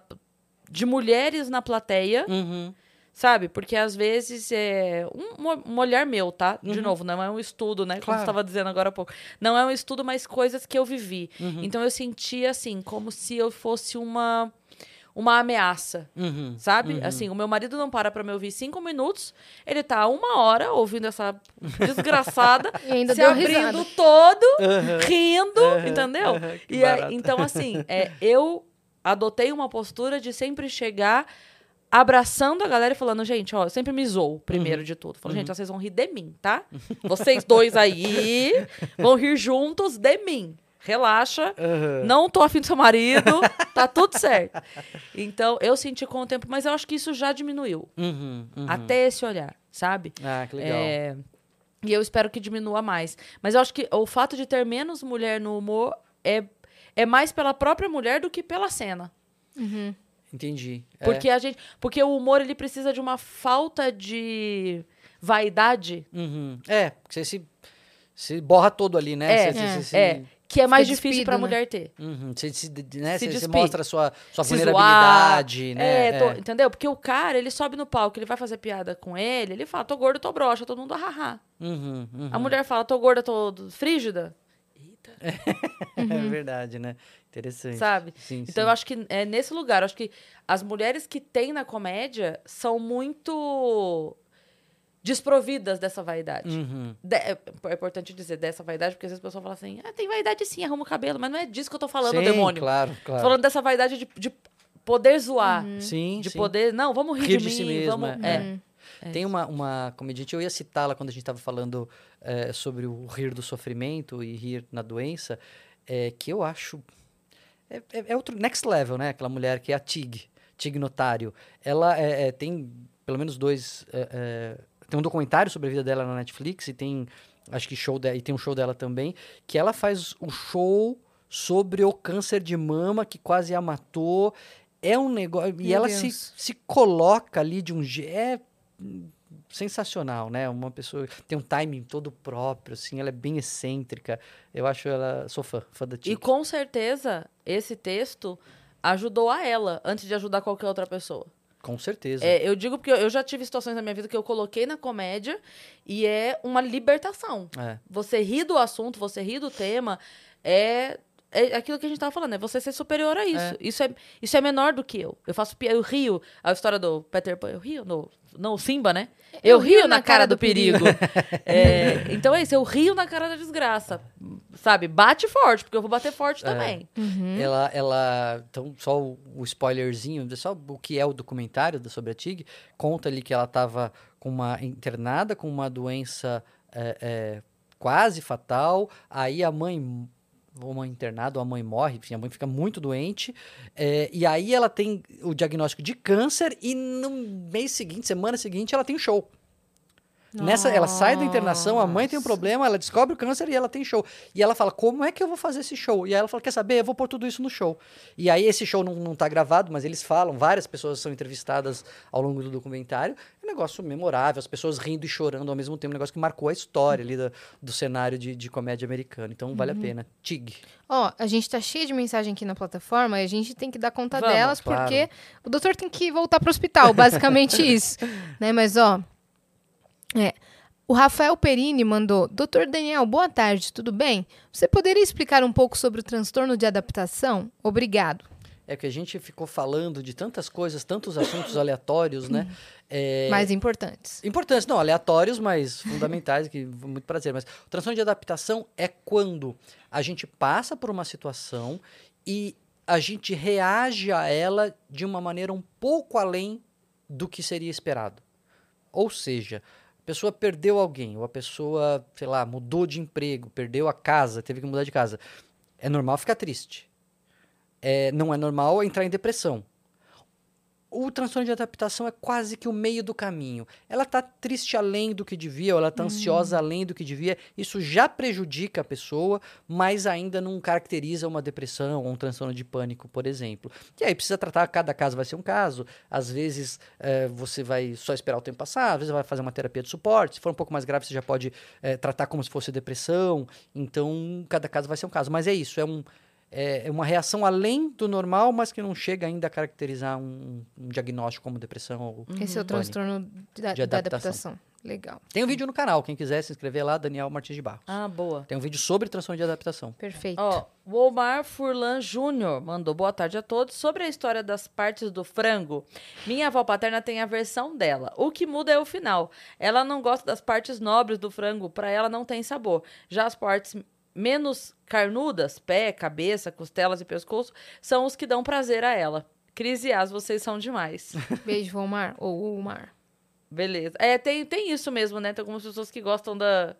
de mulheres na plateia, Uhum. sabe? Porque às vezes é um, um olhar meu, tá? De novo, não é um estudo, né? Como Claro. você estava dizendo agora há pouco. Não é um estudo, mas coisas que eu vivi. Uhum. Então eu sentia assim, como se eu fosse uma uma ameaça. Uhum. Sabe? Uhum. Assim, o meu marido não para pra me ouvir cinco minutos, ele tá uma hora ouvindo essa desgraçada, E ainda se abrindo risada. todo, Aham. rindo, entendeu? E barato. então, assim, é, eu adotei uma postura de sempre chegar abraçando a galera e falando, gente, ó, eu sempre me zoo, primeiro Uhum. de tudo. Falando, gente, ó, vocês vão rir de mim, tá? Vocês dois aí vão rir juntos de mim. Relaxa. Aham. Não tô afim do seu marido, tá tudo certo. Então, eu senti com o tempo, mas eu acho que isso já diminuiu. Uhum, uhum. Até esse olhar, sabe? Ah, que legal. É, e eu espero que diminua mais. Mas eu acho que o fato de ter menos mulher no humor é, é mais pela própria mulher do que pela cena. Entendi. É. Porque a gente. Porque o humor ele precisa de uma falta de vaidade. Uhum. É, porque você se, se borra todo ali, né? É, Você- você- é, você se- É. Que é mais difícil despido, pra né? mulher ter. Uhum, Você, se, né? Se você, você mostra a sua, sua Se vulnerabilidade, zoar. né? É, tô- entendeu? Porque o cara, ele sobe no palco, ele vai fazer piada com ele, ele fala, tô gordo, tô broxa, todo mundo hahaha. Uhum, uhum. A mulher fala, tô gorda, tô frígida, É verdade, né? Interessante. sabe? Sim, Então sim. eu acho que é nesse lugar, eu acho que as mulheres que tem na comédia são muito desprovidas dessa vaidade. Uhum. De- é é importante dizer dessa vaidade, porque às vezes a pessoa fala assim, ah, tem vaidade sim, arruma o cabelo, mas não é disso que eu tô falando, Sim, demônio. claro, Tô claro. falando dessa vaidade de, de poder zoar, Sim, de sim. poder, não, vamos rir, Rir de, de mim, si mesma, vamos... é. é. É Tem uma, uma comediante, eu ia citá-la quando a gente estava falando eh, sobre o rir do sofrimento e rir na doença, eh, que eu acho. É, é- é outro next level, né? Aquela mulher que é a Tig, Tig Notário. Ela é, é, tem pelo menos dois. é, é, tem um documentário sobre a vida dela na Netflix e tem. Acho que show dela, e tem um show dela também, que ela faz um show sobre o câncer de mama que quase a matou. É um negócio. E Meu ela se, se coloca ali de um jeito. Sensacional, né? Uma pessoa tem um timing todo próprio, assim, ela é bem excêntrica. Eu acho ela. Sou fã, fã da E Tig. com certeza, esse texto ajudou a ela, antes de ajudar qualquer outra pessoa. Com certeza. É, eu digo porque eu, eu já tive situações na minha vida que eu coloquei na comédia e é uma libertação. É. Você ri do assunto, você ri do tema, é, é aquilo que a gente tava falando, é você ser superior a isso. É. Isso, é, isso é menor do que eu. Eu faço eu rio. A história do Peter Pan, eu rio no. Não, o Simba, né? Eu, rio, na cara, do perigo. É, então é isso, eu rio na cara da desgraça. Sabe? Bate forte, porque eu vou bater forte É. também. Uhum. Ela, ela, então, só o, o spoilerzinho, só o que é o documentário da- sobre a Tig, conta ali que ela estava com uma internada com uma doença é, é, quase fatal, aí a mãe, uma internada, a mãe morre, enfim, a mãe fica muito doente, é, e aí ela tem o diagnóstico de câncer, e no mês seguinte, semana seguinte, ela tem show. Nessa, ela sai da internação, a mãe tem um Nossa. problema, ela descobre o câncer e ela tem show. E ela fala, como é que eu vou fazer esse show? E aí ela fala, quer saber, eu vou pôr tudo isso no show. E aí esse show não, não tá gravado, mas eles falam, várias pessoas são entrevistadas ao longo do documentário. É um negócio memorável, as pessoas rindo e chorando ao mesmo tempo, um negócio que marcou a história ali do, do cenário de, de comédia americano. Então vale a pena. Tig. Ó, a gente tá cheio de mensagem aqui na plataforma e a gente tem que dar conta Vamos, delas, claro. porque o doutor tem que voltar pro hospital, basicamente isso. Né? Mas, ó. É. O Rafael Perini mandou: Doutor Daniel, boa tarde, tudo bem? Você poderia explicar um pouco sobre o transtorno de adaptação? Obrigado. É que a gente ficou falando de tantas coisas, tantos assuntos aleatórios, né? É, Mais importantes. Importantes, não, aleatórios, mas fundamentais, que muito prazer. Mas o transtorno de adaptação é quando a gente passa por uma situação e a gente reage a ela de uma maneira um pouco além do que seria esperado. Ou seja, a pessoa perdeu alguém, ou a pessoa, sei lá, mudou de emprego, perdeu a casa, teve que mudar de casa. É normal ficar triste. É, não é normal entrar em depressão. O transtorno de adaptação é quase que o meio do caminho. Ela está triste além do que devia, ou ela está ansiosa além do que devia. Isso já prejudica a pessoa, mas ainda não caracteriza uma depressão ou um transtorno de pânico, por exemplo. E aí precisa tratar, cada caso vai ser um caso. Às vezes eh, você vai só esperar o tempo passar, às vezes vai fazer uma terapia de suporte. Se for um pouco mais grave, você já pode eh, tratar como se fosse depressão. Então, cada caso vai ser um caso. Mas é isso, é um é é uma reação além do normal, mas que não chega ainda a caracterizar um, um diagnóstico como depressão. Ou... Esse é o transtorno da, De da adaptação. adaptação. Legal. Tem um vídeo no canal, quem quiser se inscrever lá, Daniel Martins de Barros. Ah, boa. Tem um vídeo sobre transtorno de adaptação. Perfeito. Ó, o Omar Furlan Júnior mandou boa tarde a todos. Sobre a história das partes do frango, minha avó paterna tem a versão dela. O que muda é o final. Ela não gosta das partes nobres do frango, para ela não tem sabor. Já as partes menos carnudas, pé, cabeça, costelas e pescoço, são os que dão prazer a ela. Cris e As, vocês são demais. Beijo, Omar. Ou Omar. Beleza. É, tem, tem isso mesmo, né? Tem algumas pessoas que gostam da,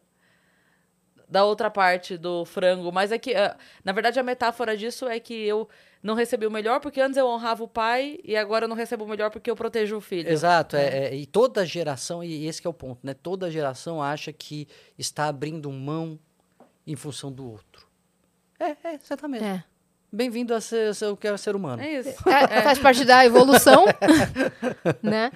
da outra parte do frango. Mas é que, ah, na verdade, a metáfora disso é que eu não recebi o melhor porque antes eu honrava o pai e agora eu não recebo o melhor porque eu protejo o filho. Exato, é, é, e toda geração, e esse que é o ponto, né? Toda geração acha que está abrindo mão em função do outro. É, é, exatamente. É. Bem-vindo a ser, ser o que é ser humano. É isso. É, Faz parte da evolução, né?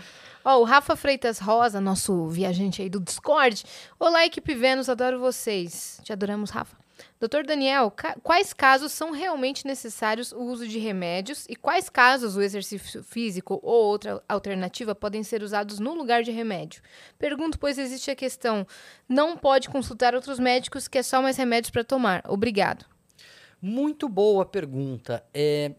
Ó, o Rafa Freitas Rosa, nosso viajante aí do Discord. Olá, equipe Vênus, adoro vocês. Te adoramos, Rafa. Doutor Daniel, ca- quais casos são realmente necessários o uso de remédios e quais casos o exercício físico ou outra alternativa podem ser usados no lugar de remédio? Pergunto, pois existe a questão: não pode consultar outros médicos que é só mais remédios para tomar. Obrigado. Muito boa pergunta. É,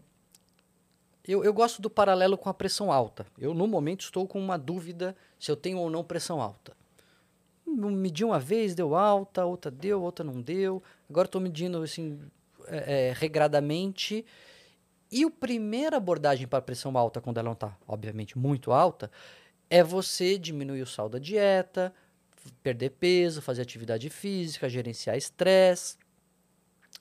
eu, eu gosto do paralelo com a pressão alta. Eu, no momento, estou com uma dúvida se eu tenho ou não pressão alta. Medi uma vez, deu alta, outra deu, outra não deu. Agora estou medindo assim, é, é, regradamente. E a primeira abordagem para pressão alta, quando ela não está, obviamente, muito alta, é você diminuir o sal da dieta, perder peso, fazer atividade física, gerenciar estresse.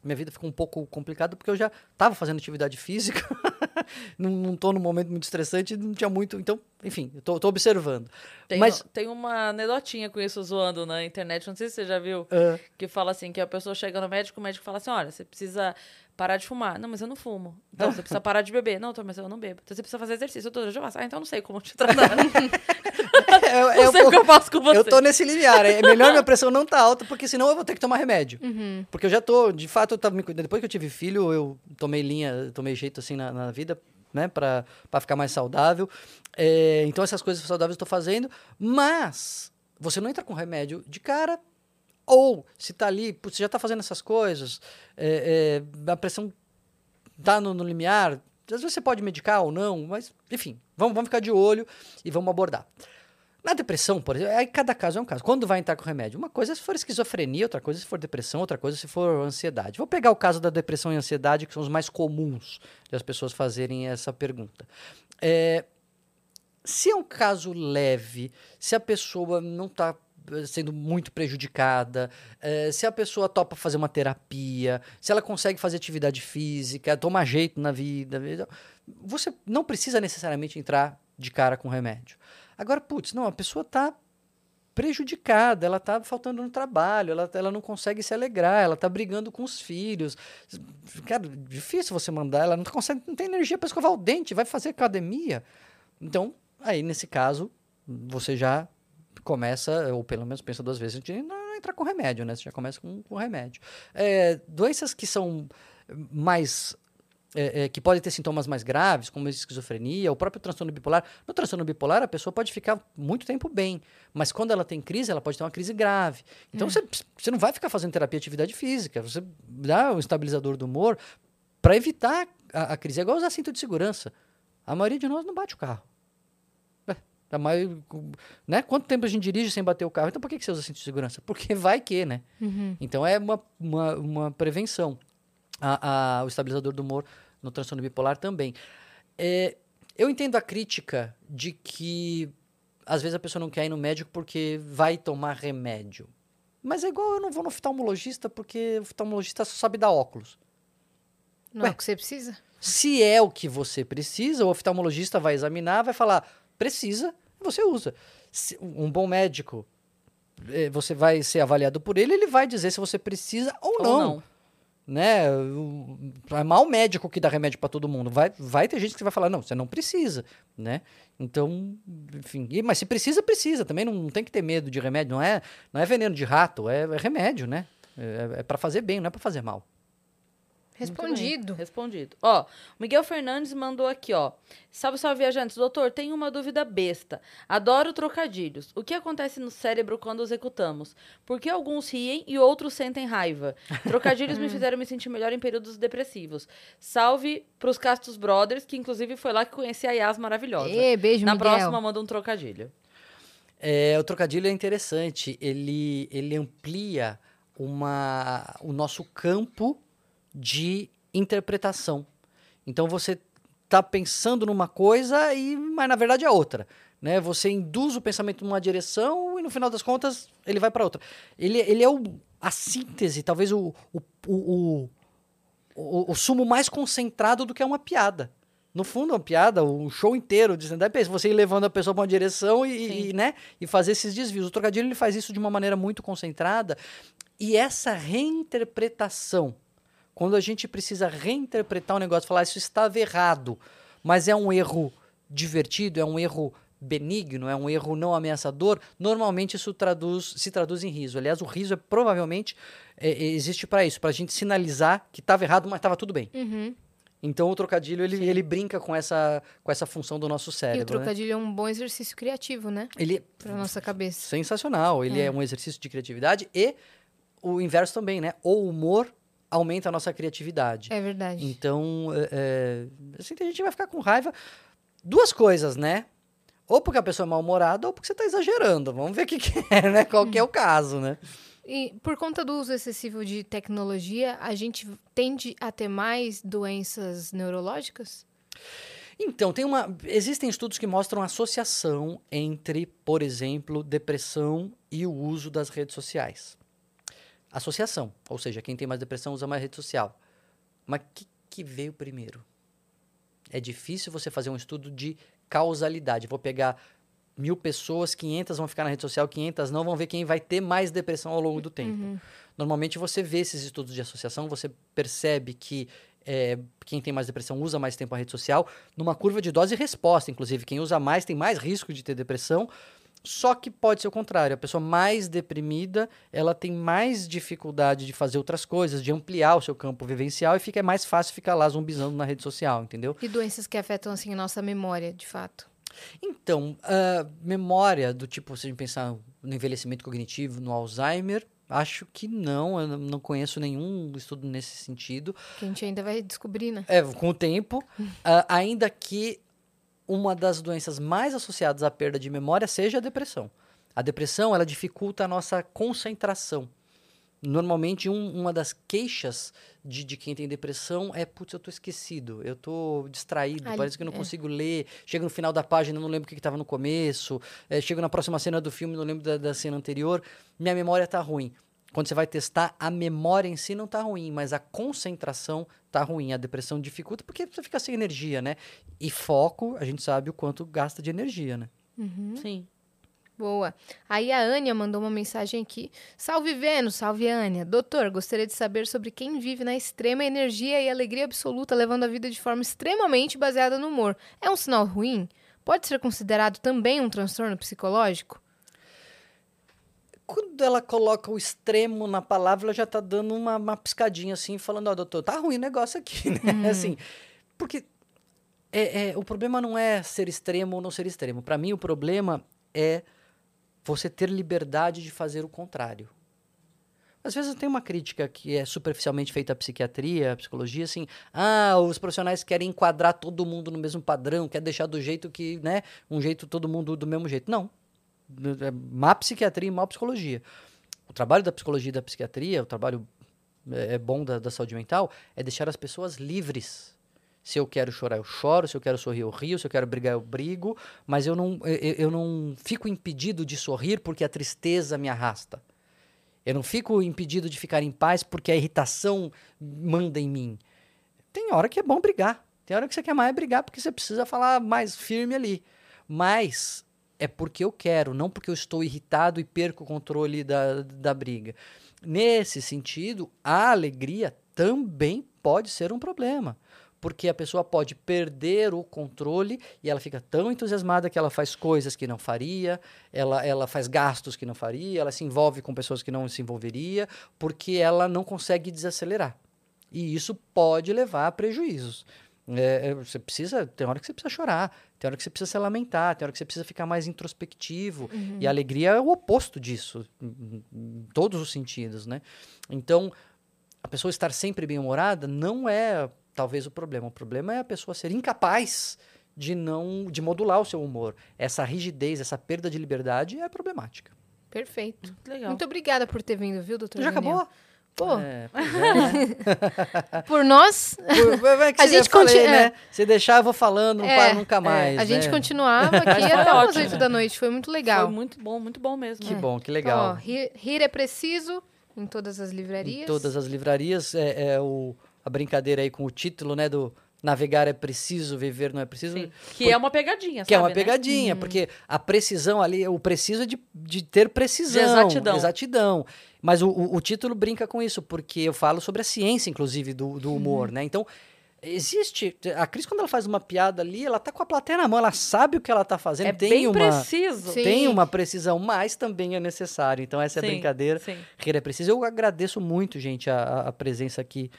Minha vida ficou um pouco complicada porque eu já estava fazendo atividade física, não, tô num momento muito estressante, não tinha muito. Então, enfim, tô observando. Tem, Mas- tem uma anedotinha com isso zoando na internet, não sei se você já viu, Ah, que fala assim, que a pessoa chega no médico, o médico fala assim, olha, você precisa parar de fumar. Não, mas eu não fumo. Então, você precisa parar de beber. Não, doutor, mas eu não bebo. Então, você precisa fazer exercício. Doutor, eu já faço. Ah, então eu não sei como te tratar. é, não é um sei o pouco- que eu faço com você. Eu tô nesse limiar. É melhor minha pressão não tá alta, porque senão eu vou ter que tomar remédio. Uhum. Porque eu já tô, de fato, eu tava me cuidando. Depois que eu tive filho, eu tomei linha, tomei jeito assim na, na vida, né, pra, pra ficar mais saudável. É, então essas coisas saudáveis eu tô fazendo, mas você não entra com remédio de cara Ou, se tá ali, putz, você já tá fazendo essas coisas, é, é, a pressão tá no, no limiar, às vezes você pode medicar ou não, mas, enfim, vamos, vamos ficar de olho e vamos abordar. Na depressão, por exemplo, aí cada caso é um caso. Quando vai entrar com remédio? Uma coisa é se for esquizofrenia, outra coisa é se for depressão, outra coisa é se for ansiedade. Vou pegar o caso da depressão e ansiedade, que são os mais comuns de as pessoas fazerem essa pergunta. É, se é um caso leve, se a pessoa não está sendo muito prejudicada, é, se a pessoa topa fazer uma terapia, se ela consegue fazer atividade física, tomar jeito na vida, você não precisa necessariamente entrar de cara com remédio. Agora, putz, não, a pessoa está prejudicada, ela está faltando no trabalho, ela, ela não consegue se alegrar, ela está brigando com os filhos. Cara, difícil você mandar, ela não consegue, não tem energia para escovar o dente, vai fazer academia. Então, aí nesse caso, você já começa, ou pelo menos pensa duas vezes, de não entrar com remédio, né? Você já começa com, com remédio. É, doenças que são mais é, é, que podem ter sintomas mais graves, como esquizofrenia, o próprio transtorno bipolar. No transtorno bipolar, a pessoa pode ficar muito tempo bem, mas quando ela tem crise, ela pode ter uma crise grave. Então, é. você, você não vai ficar fazendo terapia de atividade física, você dá um estabilizador do humor para evitar a, a, crise. É igual usar cinto de segurança. A maioria de nós não bate o carro. É, a maioria, né? Quanto tempo a gente dirige sem bater o carro? Então, por que, que você usa cinto de segurança? Porque vai que, né? Uhum. Então, é uma, uma, uma prevenção a, a, o estabilizador do humor no transtorno bipolar também. É, eu entendo a crítica de que às vezes a pessoa não quer ir no médico porque vai tomar remédio. Mas é igual eu não vou no oftalmologista porque o oftalmologista só sabe dar óculos. Não Ué, é o que você precisa? Se é o que você precisa, o oftalmologista vai examinar, vai falar, precisa, você usa. Se, um bom médico, eh, você vai ser avaliado por ele, ele vai dizer se você precisa ou, ou não. não né? É mal médico que dá remédio para todo mundo. Vai, vai ter gente que vai falar, não, você não precisa, né? Então, enfim. E, mas se precisa, precisa. Também não, não, tem que ter medo de remédio. Não é, não é veneno de rato, é, é remédio, né? É, é para fazer bem, não é para fazer mal. Respondido. Respondido. Ó, o Miguel Fernandes mandou aqui, ó. Salve, salve, viajantes. Doutor, tenho uma dúvida besta. Adoro trocadilhos. O que acontece no cérebro quando executamos? Por que alguns riem e outros sentem raiva? Trocadilhos me fizeram me sentir melhor em períodos depressivos. Salve pros Castos Brothers, que inclusive foi lá que conheci a Yas maravilhosa. E, beijo, Na Miguel. próxima, manda um trocadilho. É, o trocadilho é interessante. Ele, ele amplia uma, o nosso campo de interpretação. Então você está pensando numa coisa e mas na verdade é outra, né? Você induz o pensamento numa direção e no final das contas ele vai para outra. Ele, ele é o, a síntese, talvez o, o, o, o, o sumo mais concentrado do que é uma piada. No fundo, é uma piada, um show inteiro de stand você ir levando a pessoa para uma direção e, e, né, e fazer esses desvios. O trocadilho ele faz isso de uma maneira muito concentrada. E essa reinterpretação quando a gente precisa reinterpretar um negócio, falar isso estava errado, mas é um erro divertido, é um erro benigno, é um erro não ameaçador, normalmente isso traduz, se traduz em riso. Aliás, o riso é provavelmente é, é existe para isso, para a gente sinalizar que estava errado, mas estava tudo bem. Uhum. Então o trocadilho ele, ele brinca com essa, com essa função do nosso cérebro. E o né? trocadilho né? é um bom exercício criativo, né? Ele para nossa cabeça. Sensacional. Ele é. é um exercício de criatividade e o inverso também, né? O humor aumenta a nossa criatividade. É verdade. Então, é, é, assim, a gente vai ficar com raiva. Duas coisas, né? Ou porque a pessoa é mal-humorada, ou porque você está exagerando. Vamos ver o que, que é, né? Qual que é o caso, né? E por conta do uso excessivo de tecnologia, a gente tende a ter mais doenças neurológicas? Então, tem uma, existem estudos que mostram associação entre, por exemplo, depressão e o uso das redes sociais associação. Ou seja, quem tem mais depressão usa mais rede social. Mas o que, que veio primeiro? É difícil você fazer um estudo de causalidade. Vou pegar mil pessoas, 500 vão ficar na rede social, 500 não, vão ver quem vai ter mais depressão ao longo do tempo. Uhum. Normalmente você vê esses estudos de associação, você percebe que é, quem tem mais depressão usa mais tempo a rede social, numa curva de dose e resposta. Inclusive, quem usa mais tem mais risco de ter depressão só que pode ser o contrário. A pessoa mais deprimida, ela tem mais dificuldade de fazer outras coisas, de ampliar o seu campo vivencial e fica é mais fácil ficar lá zumbizando na rede social, entendeu? E doenças que afetam assim a nossa memória, de fato. Então, uh, memória do tipo, se a gente pensar no envelhecimento cognitivo, no Alzheimer, Acho que não, eu não conheço nenhum estudo nesse sentido. Que a gente ainda vai descobrir, né? É, com o tempo, ah, ainda que uma das doenças mais associadas à perda de memória seja a depressão. A depressão, ela dificulta a nossa concentração. Normalmente, um- uma das queixas de, de quem tem depressão é, putz, eu tô esquecido, eu tô distraído, Ali- parece que eu não é. consigo ler, chega no final da página, não lembro o que estava no começo, é, chego na próxima cena do filme, não lembro da, da cena anterior, minha memória tá ruim. Quando você vai testar, a memória em si não tá ruim, mas a concentração tá ruim. A depressão dificulta porque você fica sem energia, né? E foco, a gente sabe o quanto gasta de energia, né? Sim. Boa. Aí a Ania mandou uma mensagem aqui. Salve Vênus, salve Ania. Doutor, gostaria de saber sobre quem vive na extrema energia e alegria absoluta, levando a vida de forma extremamente baseada no humor. É um sinal ruim? Pode ser considerado também um transtorno psicológico? Quando ela coloca o extremo na palavra, ela já tá dando uma, uma piscadinha assim, falando, ó, doutor, tá ruim o negócio aqui, né? Assim, porque é, é, o problema não é ser extremo ou não ser extremo. Para mim, o problema é você ter liberdade de fazer o contrário. Às vezes tem uma crítica que é superficialmente feita à psiquiatria, à psicologia, assim, ah, os profissionais querem enquadrar todo mundo no mesmo padrão, quer deixar do jeito que, né, um jeito todo mundo do mesmo jeito. Não. É má psiquiatria e má psicologia. O trabalho da psicologia e da psiquiatria, o trabalho é é bom da, da saúde mental, é deixar as pessoas livres. Se eu quero chorar, eu choro. Se eu quero sorrir, eu rio. Se eu quero brigar, eu brigo. Mas eu não, eu, eu não fico impedido de sorrir porque a tristeza me arrasta. Eu não fico impedido de ficar em paz porque a irritação manda em mim. Tem hora que é bom brigar. Tem hora que você quer mais brigar porque você precisa falar mais firme ali. Mas é porque eu quero, não porque eu estou irritado e perco o controle da, da briga. Nesse sentido, a alegria também pode ser um problema. Porque a pessoa pode perder o controle e ela fica tão entusiasmada que ela faz coisas que não faria, ela, ela faz gastos que não faria, ela se envolve com pessoas que não se envolveria, porque ela não consegue desacelerar. E isso pode levar a prejuízos. É, é, você precisa, tem hora que você precisa chorar, tem hora que você precisa se lamentar, tem hora que você precisa ficar mais introspectivo. E a alegria é o oposto disso, em, em todos os sentidos, né? Então, a pessoa estar sempre bem-humorada não é talvez o problema. O problema é a pessoa ser incapaz de não de modular o seu humor. Essa rigidez, essa perda de liberdade é problemática. Perfeito. Muito legal. Muito obrigada por ter vindo, viu, doutor? Já Daniel? acabou? Pô, É, é, né? por nós, Por- é que A gente continua- né? Se deixar, eu vou falando, não É, paro nunca mais. a gente né? continuava aqui até umas ótimo. 8 da noite. Foi muito legal. Foi muito bom, muito bom mesmo. Que bom, que Então, ó, legal. rir, rir é preciso em todas as livrarias. Em todas as livrarias, é, é o, a brincadeira aí com o título, né, do Navegar é preciso, viver não é preciso. Sim. Que é uma pegadinha, Que é uma né? pegadinha, porque a precisão ali, o preciso é de, de ter precisão. De exatidão. exatidão. Mas o, o, o título brinca com isso, porque eu falo sobre a ciência, inclusive, do, do humor, né? Então, existe. A Cris, quando ela faz uma piada ali, ela tá com a plateia na mão, ela sabe o que ela tá fazendo. É tem bem uma, preciso. Sim. Tem uma precisão, mas também é necessário. Então, essa é a Sim, brincadeira. Sim. É preciso. Eu agradeço muito, gente, a, a- presença aqui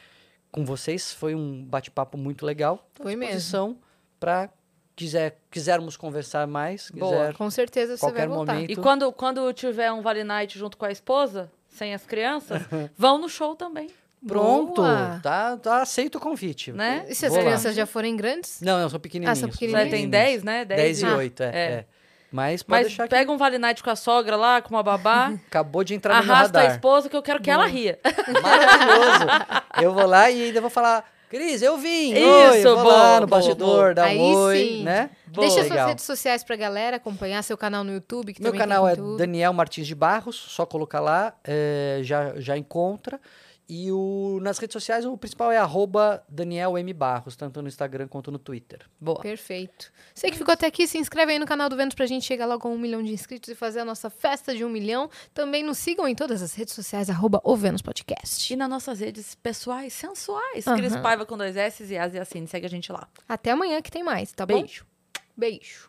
com vocês. Foi um bate-papo muito legal. Foi mesmo. para quiser quisermos conversar mais, Boa. quiser Com certeza você qualquer vai voltar. momento. E quando, quando tiver um Vale Night junto com a esposa, sem as crianças, vão no show também, Pronto, Boa. tá, tá aceito o convite. né? E se as Vou lá. crianças já forem grandes? Não, não, são pequenininhos. Ah, são Já pequenininhos. tem 10, né? 10 e Ah. 8, é, É. é. Mas pode Mas deixar que pega um Vale Night com a sogra lá, com uma babá, acabou de entrar no meu arrasta a radar. esposa que eu quero que ela ria. Maravilhoso. eu vou lá e ainda vou falar, Cris, eu vim. Isso, oi, eu vou boa, lá no boa, bastidor, boa. Aí um oi, sim. né? Deixa suas Legal. redes sociais pra galera acompanhar seu canal no YouTube, que Meu canal é. Daniel Martins de Barros, só colocar lá, é, já, já encontra. E o, nas redes sociais o principal é arroba Daniel M. Barros, tanto no Instagram quanto no Twitter. Boa. Perfeito. Você que ficou até aqui, se inscreve aí no canal do Vênus pra gente chegar logo a um milhão de inscritos e fazer a nossa festa de um milhão. Também nos sigam em todas as redes sociais, arroba o Vênus Podcast. E nas nossas redes pessoais, sensuais. Aham. Cris Paiva com dois S e As e assim. Segue a gente lá. Até amanhã que tem mais, tá bom? Beijo. Beijo.